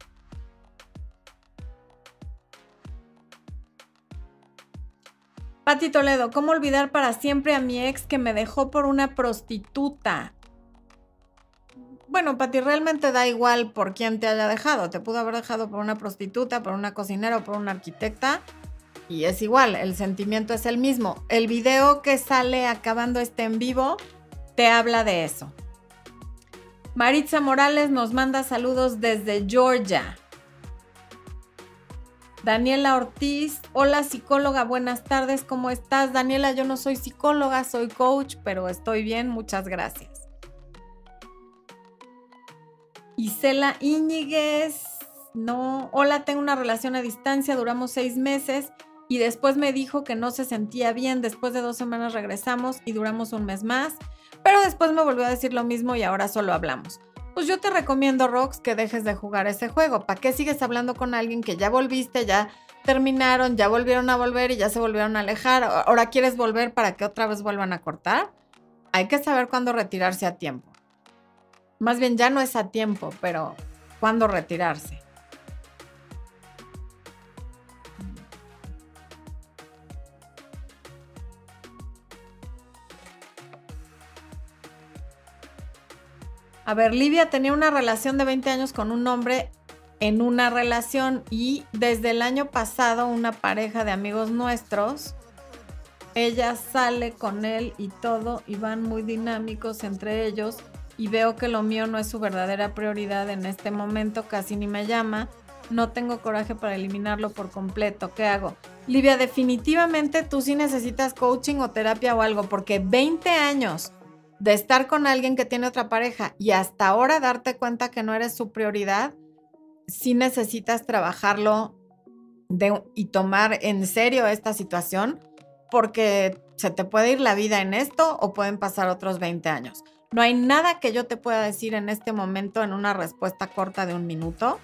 Pati Toledo, ¿cómo olvidar para siempre a mi ex que me dejó por una prostituta? Bueno, Pati, realmente da igual por quién te haya dejado. Te pudo haber dejado por una prostituta, por una cocinera o por una arquitecta. Y es igual, el sentimiento es el mismo. El video que sale acabando este en vivo te habla de eso. Maritza Morales nos manda saludos desde Georgia. Daniela Ortiz, hola psicóloga, buenas tardes, ¿cómo estás? Daniela, yo no soy psicóloga, soy coach, pero estoy bien, muchas gracias. Isela Íñiguez, no, hola, tengo una relación a distancia, duramos seis meses y después me dijo que no se sentía bien, después de dos semanas regresamos y duramos un mes más, pero después me volvió a decir lo mismo y ahora solo hablamos pues yo te recomiendo, Rox, que dejes de jugar ese juego. ¿Para qué sigues hablando con alguien que ya volviste, ya terminaron, ya volvieron a volver y ya se volvieron a alejar? Ahora quieres volver para que otra vez vuelvan a cortar. Hay que saber cuándo retirarse a tiempo. Más bien ya no es a tiempo, pero cuándo retirarse. A ver, Livia tenía una relación de 20 años con un hombre en una relación y desde el año pasado una pareja de amigos nuestros, ella sale con él y todo y van muy dinámicos entre ellos y veo que lo mío no es su verdadera prioridad en este momento, casi ni me llama, no tengo coraje para eliminarlo por completo, ¿qué hago? Livia, definitivamente tú sí necesitas coaching o terapia o algo, porque 20 años de estar con alguien que tiene otra pareja y hasta ahora darte cuenta que no eres su prioridad, sí necesitas trabajarlo y tomar en serio esta situación porque se te puede ir la vida en esto o pueden pasar otros 20 años. No hay nada que yo te pueda decir en este momento en una respuesta corta de un minuto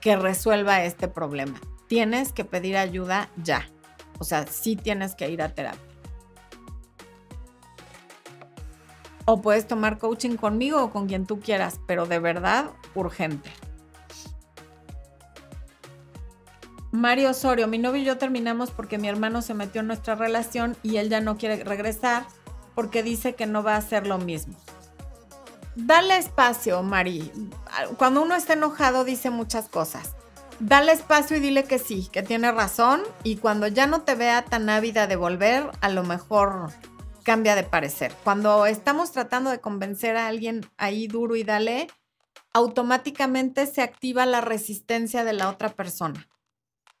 que resuelva este problema. Tienes que pedir ayuda ya. O sea, sí tienes que ir a terapia. O puedes tomar coaching conmigo o con quien tú quieras, pero de verdad urgente. Mario Osorio, mi novio y yo terminamos porque mi hermano se metió en nuestra relación y él ya no quiere regresar porque dice que no va a hacer lo mismo. Dale espacio, Mari. Cuando uno está enojado dice muchas cosas. Dale espacio y dile que sí, que tiene razón y cuando ya no te vea tan ávida de volver, a lo mejor cambia de parecer. Cuando estamos tratando de convencer a alguien ahí duro y dale, automáticamente se activa la resistencia de la otra persona.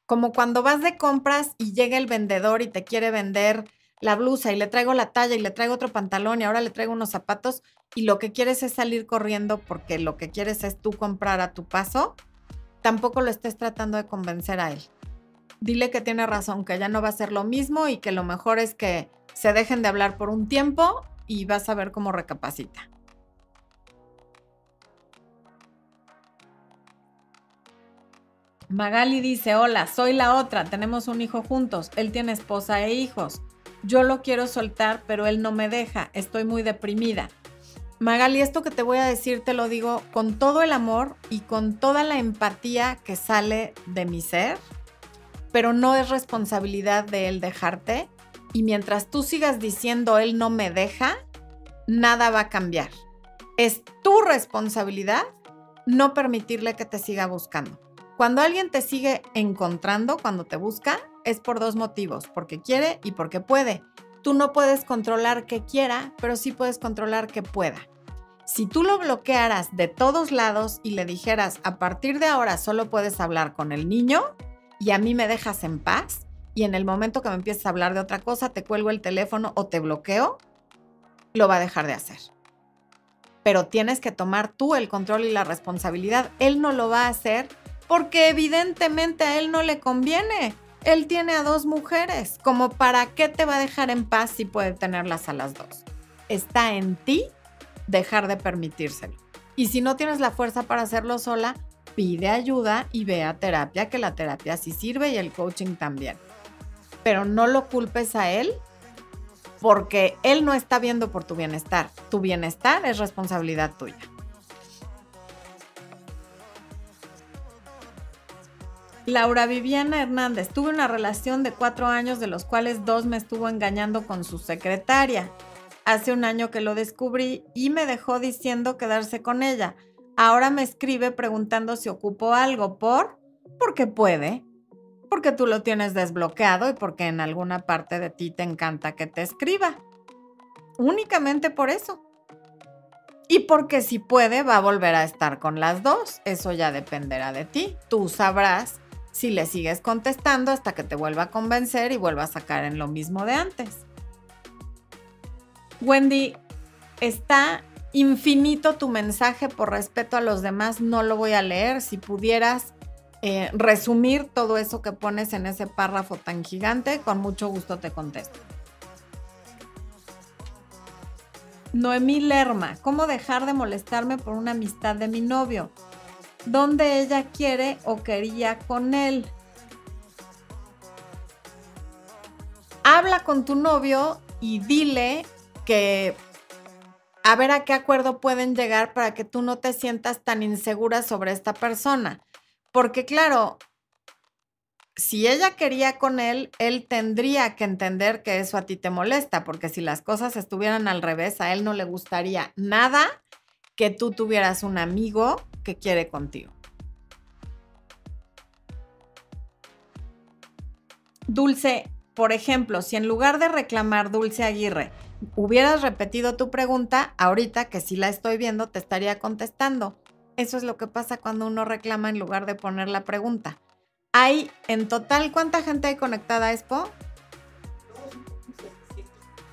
Como cuando vas de compras y llega el vendedor y te quiere vender la blusa y le traigo la talla y le traigo otro pantalón y ahora le traigo unos zapatos y lo que quieres es salir corriendo porque lo que quieres es tú comprar a tu paso, tampoco lo estés tratando de convencer a él. Dile que tiene razón, que ya no va a ser lo mismo y que lo mejor es que se dejen de hablar por un tiempo y vas a ver cómo recapacita. Magali dice, hola, soy la otra, tenemos un hijo juntos, él tiene esposa e hijos. Yo lo quiero soltar, pero él no me deja, estoy muy deprimida. Magali, esto que te voy a decir te lo digo con todo el amor y con toda la empatía que sale de mi ser, pero no es responsabilidad de él dejarte y mientras tú sigas diciendo él no me deja, nada va a cambiar. Es tu responsabilidad no permitirle que te siga buscando. Cuando alguien te sigue encontrando, cuando te busca, es por dos motivos, porque quiere y porque puede. Tú no puedes controlar que quiera, pero sí puedes controlar que pueda. Si tú lo bloquearas de todos lados y le dijeras, a partir de ahora solo puedes hablar con el niño y a mí me dejas en paz, y en el momento que me empieces a hablar de otra cosa, te cuelgo el teléfono o te bloqueo, lo va a dejar de hacer. Pero tienes que tomar tú el control y la responsabilidad. Él no lo va a hacer porque evidentemente a él no le conviene. Él tiene a dos mujeres. Como para qué te va a dejar en paz si puede tenerlas a las dos. Está en ti dejar de permitírselo. Y si no tienes la fuerza para hacerlo sola, pide ayuda y ve a terapia, que la terapia sí sirve y el coaching también pero no lo culpes a él porque él no está viendo por tu bienestar. Tu bienestar es responsabilidad tuya. Laura Viviana Hernández, tuve una relación de cuatro años de los cuales dos me estuvo engañando con su secretaria. Hace un año que lo descubrí y me dejó diciendo quedarse con ella. Ahora me escribe preguntando si ocupo algo por, porque puede, porque tú lo tienes desbloqueado y porque en alguna parte de ti te encanta que te escriba. Únicamente por eso. Y porque si puede, va a volver a estar con las dos. Eso ya dependerá de ti. Tú sabrás si le sigues contestando hasta que te vuelva a convencer y vuelva a sacar en lo mismo de antes. Wendy, está infinito tu mensaje por respeto a los demás. No lo voy a leer. Si pudieras eh, resumir todo eso que pones en ese párrafo tan gigante, con mucho gusto te contesto. Noemí Lerma, ¿cómo dejar de molestarme por una amistad de mi novio? ¿Dónde ella quiere o quería con él? Habla con tu novio y dile que a ver a qué acuerdo pueden llegar para que tú no te sientas tan insegura sobre esta persona. Porque claro, si ella quería con él, él tendría que entender que eso a ti te molesta, porque si las cosas estuvieran al revés, a él no le gustaría nada que tú tuvieras un amigo que quiere contigo. Dulce, por ejemplo, si en lugar de reclamar Dulce Aguirre, hubieras repetido tu pregunta, ahorita que sí la estoy viendo, te estaría contestando. Eso es lo que pasa cuando uno reclama en lugar de poner la pregunta. Hay en total, ¿cuánta gente hay conectada Expo?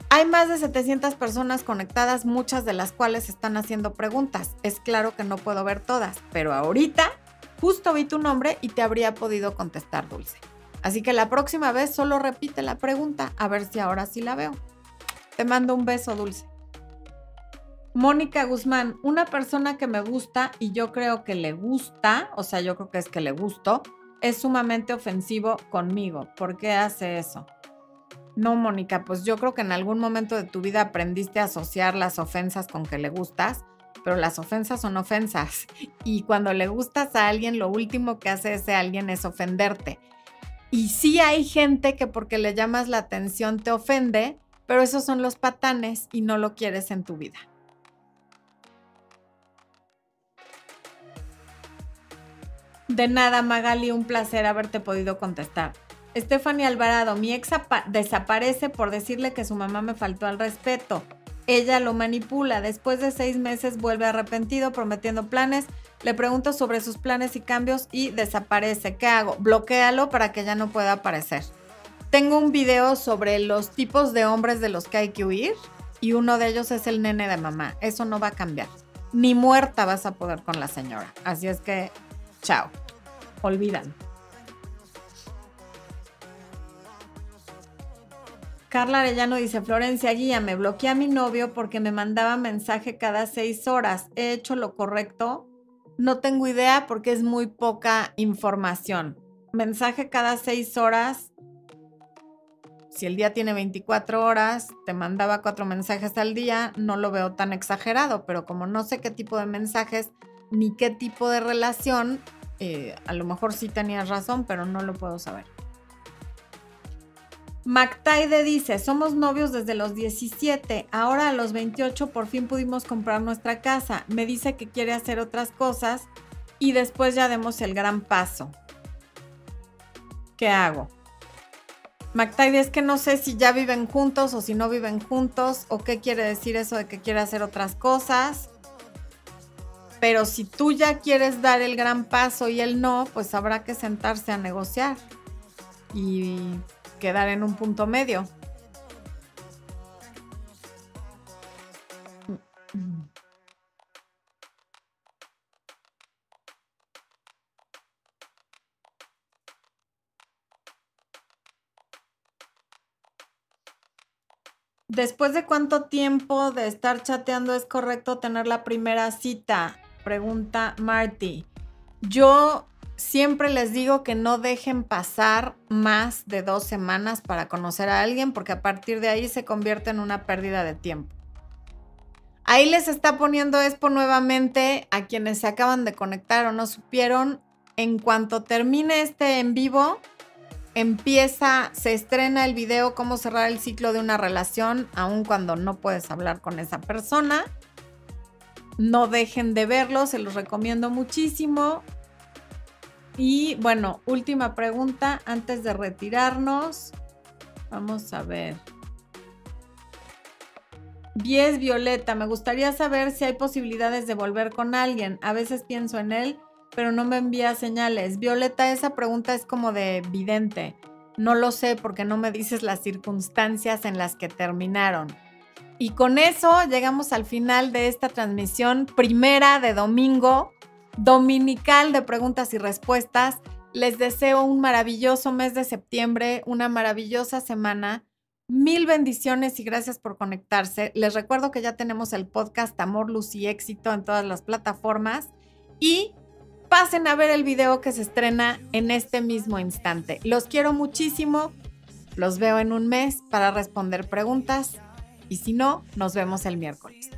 Hay más de 700 personas conectadas, muchas de las cuales están haciendo preguntas. Es claro que no puedo ver todas, pero ahorita justo vi tu nombre y te habría podido contestar, Dulce. Así que la próxima vez solo repite la pregunta, a ver si ahora sí la veo. Te mando un beso, Dulce. Mónica Guzmán, una persona que me gusta y yo creo que le gusta, o sea, yo creo que es que le gusto, es sumamente ofensivo conmigo. ¿Por qué hace eso? No, Mónica, pues yo creo que en algún momento de tu vida aprendiste a asociar las ofensas con que le gustas, pero las ofensas son ofensas. Y cuando le gustas a alguien, lo último que hace ese alguien es ofenderte. Y sí hay gente que porque le llamas la atención te ofende, pero esos son los patanes y no lo quieres en tu vida. De nada, Magali, un placer haberte podido contestar. Stephanie Alvarado, mi ex desaparece por decirle que su mamá me faltó al respeto. Ella lo manipula. Después de seis meses vuelve arrepentido, prometiendo planes. Le pregunto sobre sus planes y cambios y desaparece. ¿Qué hago? Bloquéalo para que ya no pueda aparecer. Tengo un video sobre los tipos de hombres de los que hay que huir y uno de ellos es el nene de mamá. Eso no va a cambiar. Ni muerta vas a poder con la señora. Así es que Chao. Olvidan. Carla Arellano dice, Florencia, guía, me bloqueé a mi novio porque me mandaba mensaje cada seis horas. ¿He hecho lo correcto? No tengo idea porque es muy poca información. Mensaje cada seis horas. Si el día tiene 24 horas, te mandaba cuatro mensajes al día, no lo veo tan exagerado, pero como no sé qué tipo de mensajes ni qué tipo de relación, eh, a lo mejor sí tenías razón, pero no lo puedo saber. MacTaide dice, somos novios desde los 17, ahora a los 28 por fin pudimos comprar nuestra casa. Me dice que quiere hacer otras cosas y después ya demos el gran paso. ¿Qué hago? MacTaide es que no sé si ya viven juntos o si no viven juntos o qué quiere decir eso de que quiere hacer otras cosas. Pero si tú ya quieres dar el gran paso y él no, pues habrá que sentarse a negociar y quedar en un punto medio. Después de cuánto tiempo de estar chateando es correcto tener la primera cita? pregunta Marty. Yo siempre les digo que no dejen pasar más de dos semanas para conocer a alguien porque a partir de ahí se convierte en una pérdida de tiempo. Ahí les está poniendo Expo nuevamente a quienes se acaban de conectar o no supieron. En cuanto termine este en vivo, empieza, se estrena el video cómo cerrar el ciclo de una relación, aun cuando no puedes hablar con esa persona. No dejen de verlo, se los recomiendo muchísimo. Y bueno, última pregunta antes de retirarnos. Vamos a ver. Vies Violeta, me gustaría saber si hay posibilidades de volver con alguien. A veces pienso en él, pero no me envía señales. Violeta, esa pregunta es como de vidente. No lo sé porque no me dices las circunstancias en las que terminaron. Y con eso llegamos al final de esta transmisión primera de domingo, dominical de preguntas y respuestas. Les deseo un maravilloso mes de septiembre, una maravillosa semana. Mil bendiciones y gracias por conectarse. Les recuerdo que ya tenemos el podcast Amor, Luz y Éxito en todas las plataformas y pasen a ver el video que se estrena en este mismo instante. Los quiero muchísimo. Los veo en un mes para responder preguntas y si no, nos vemos el miércoles.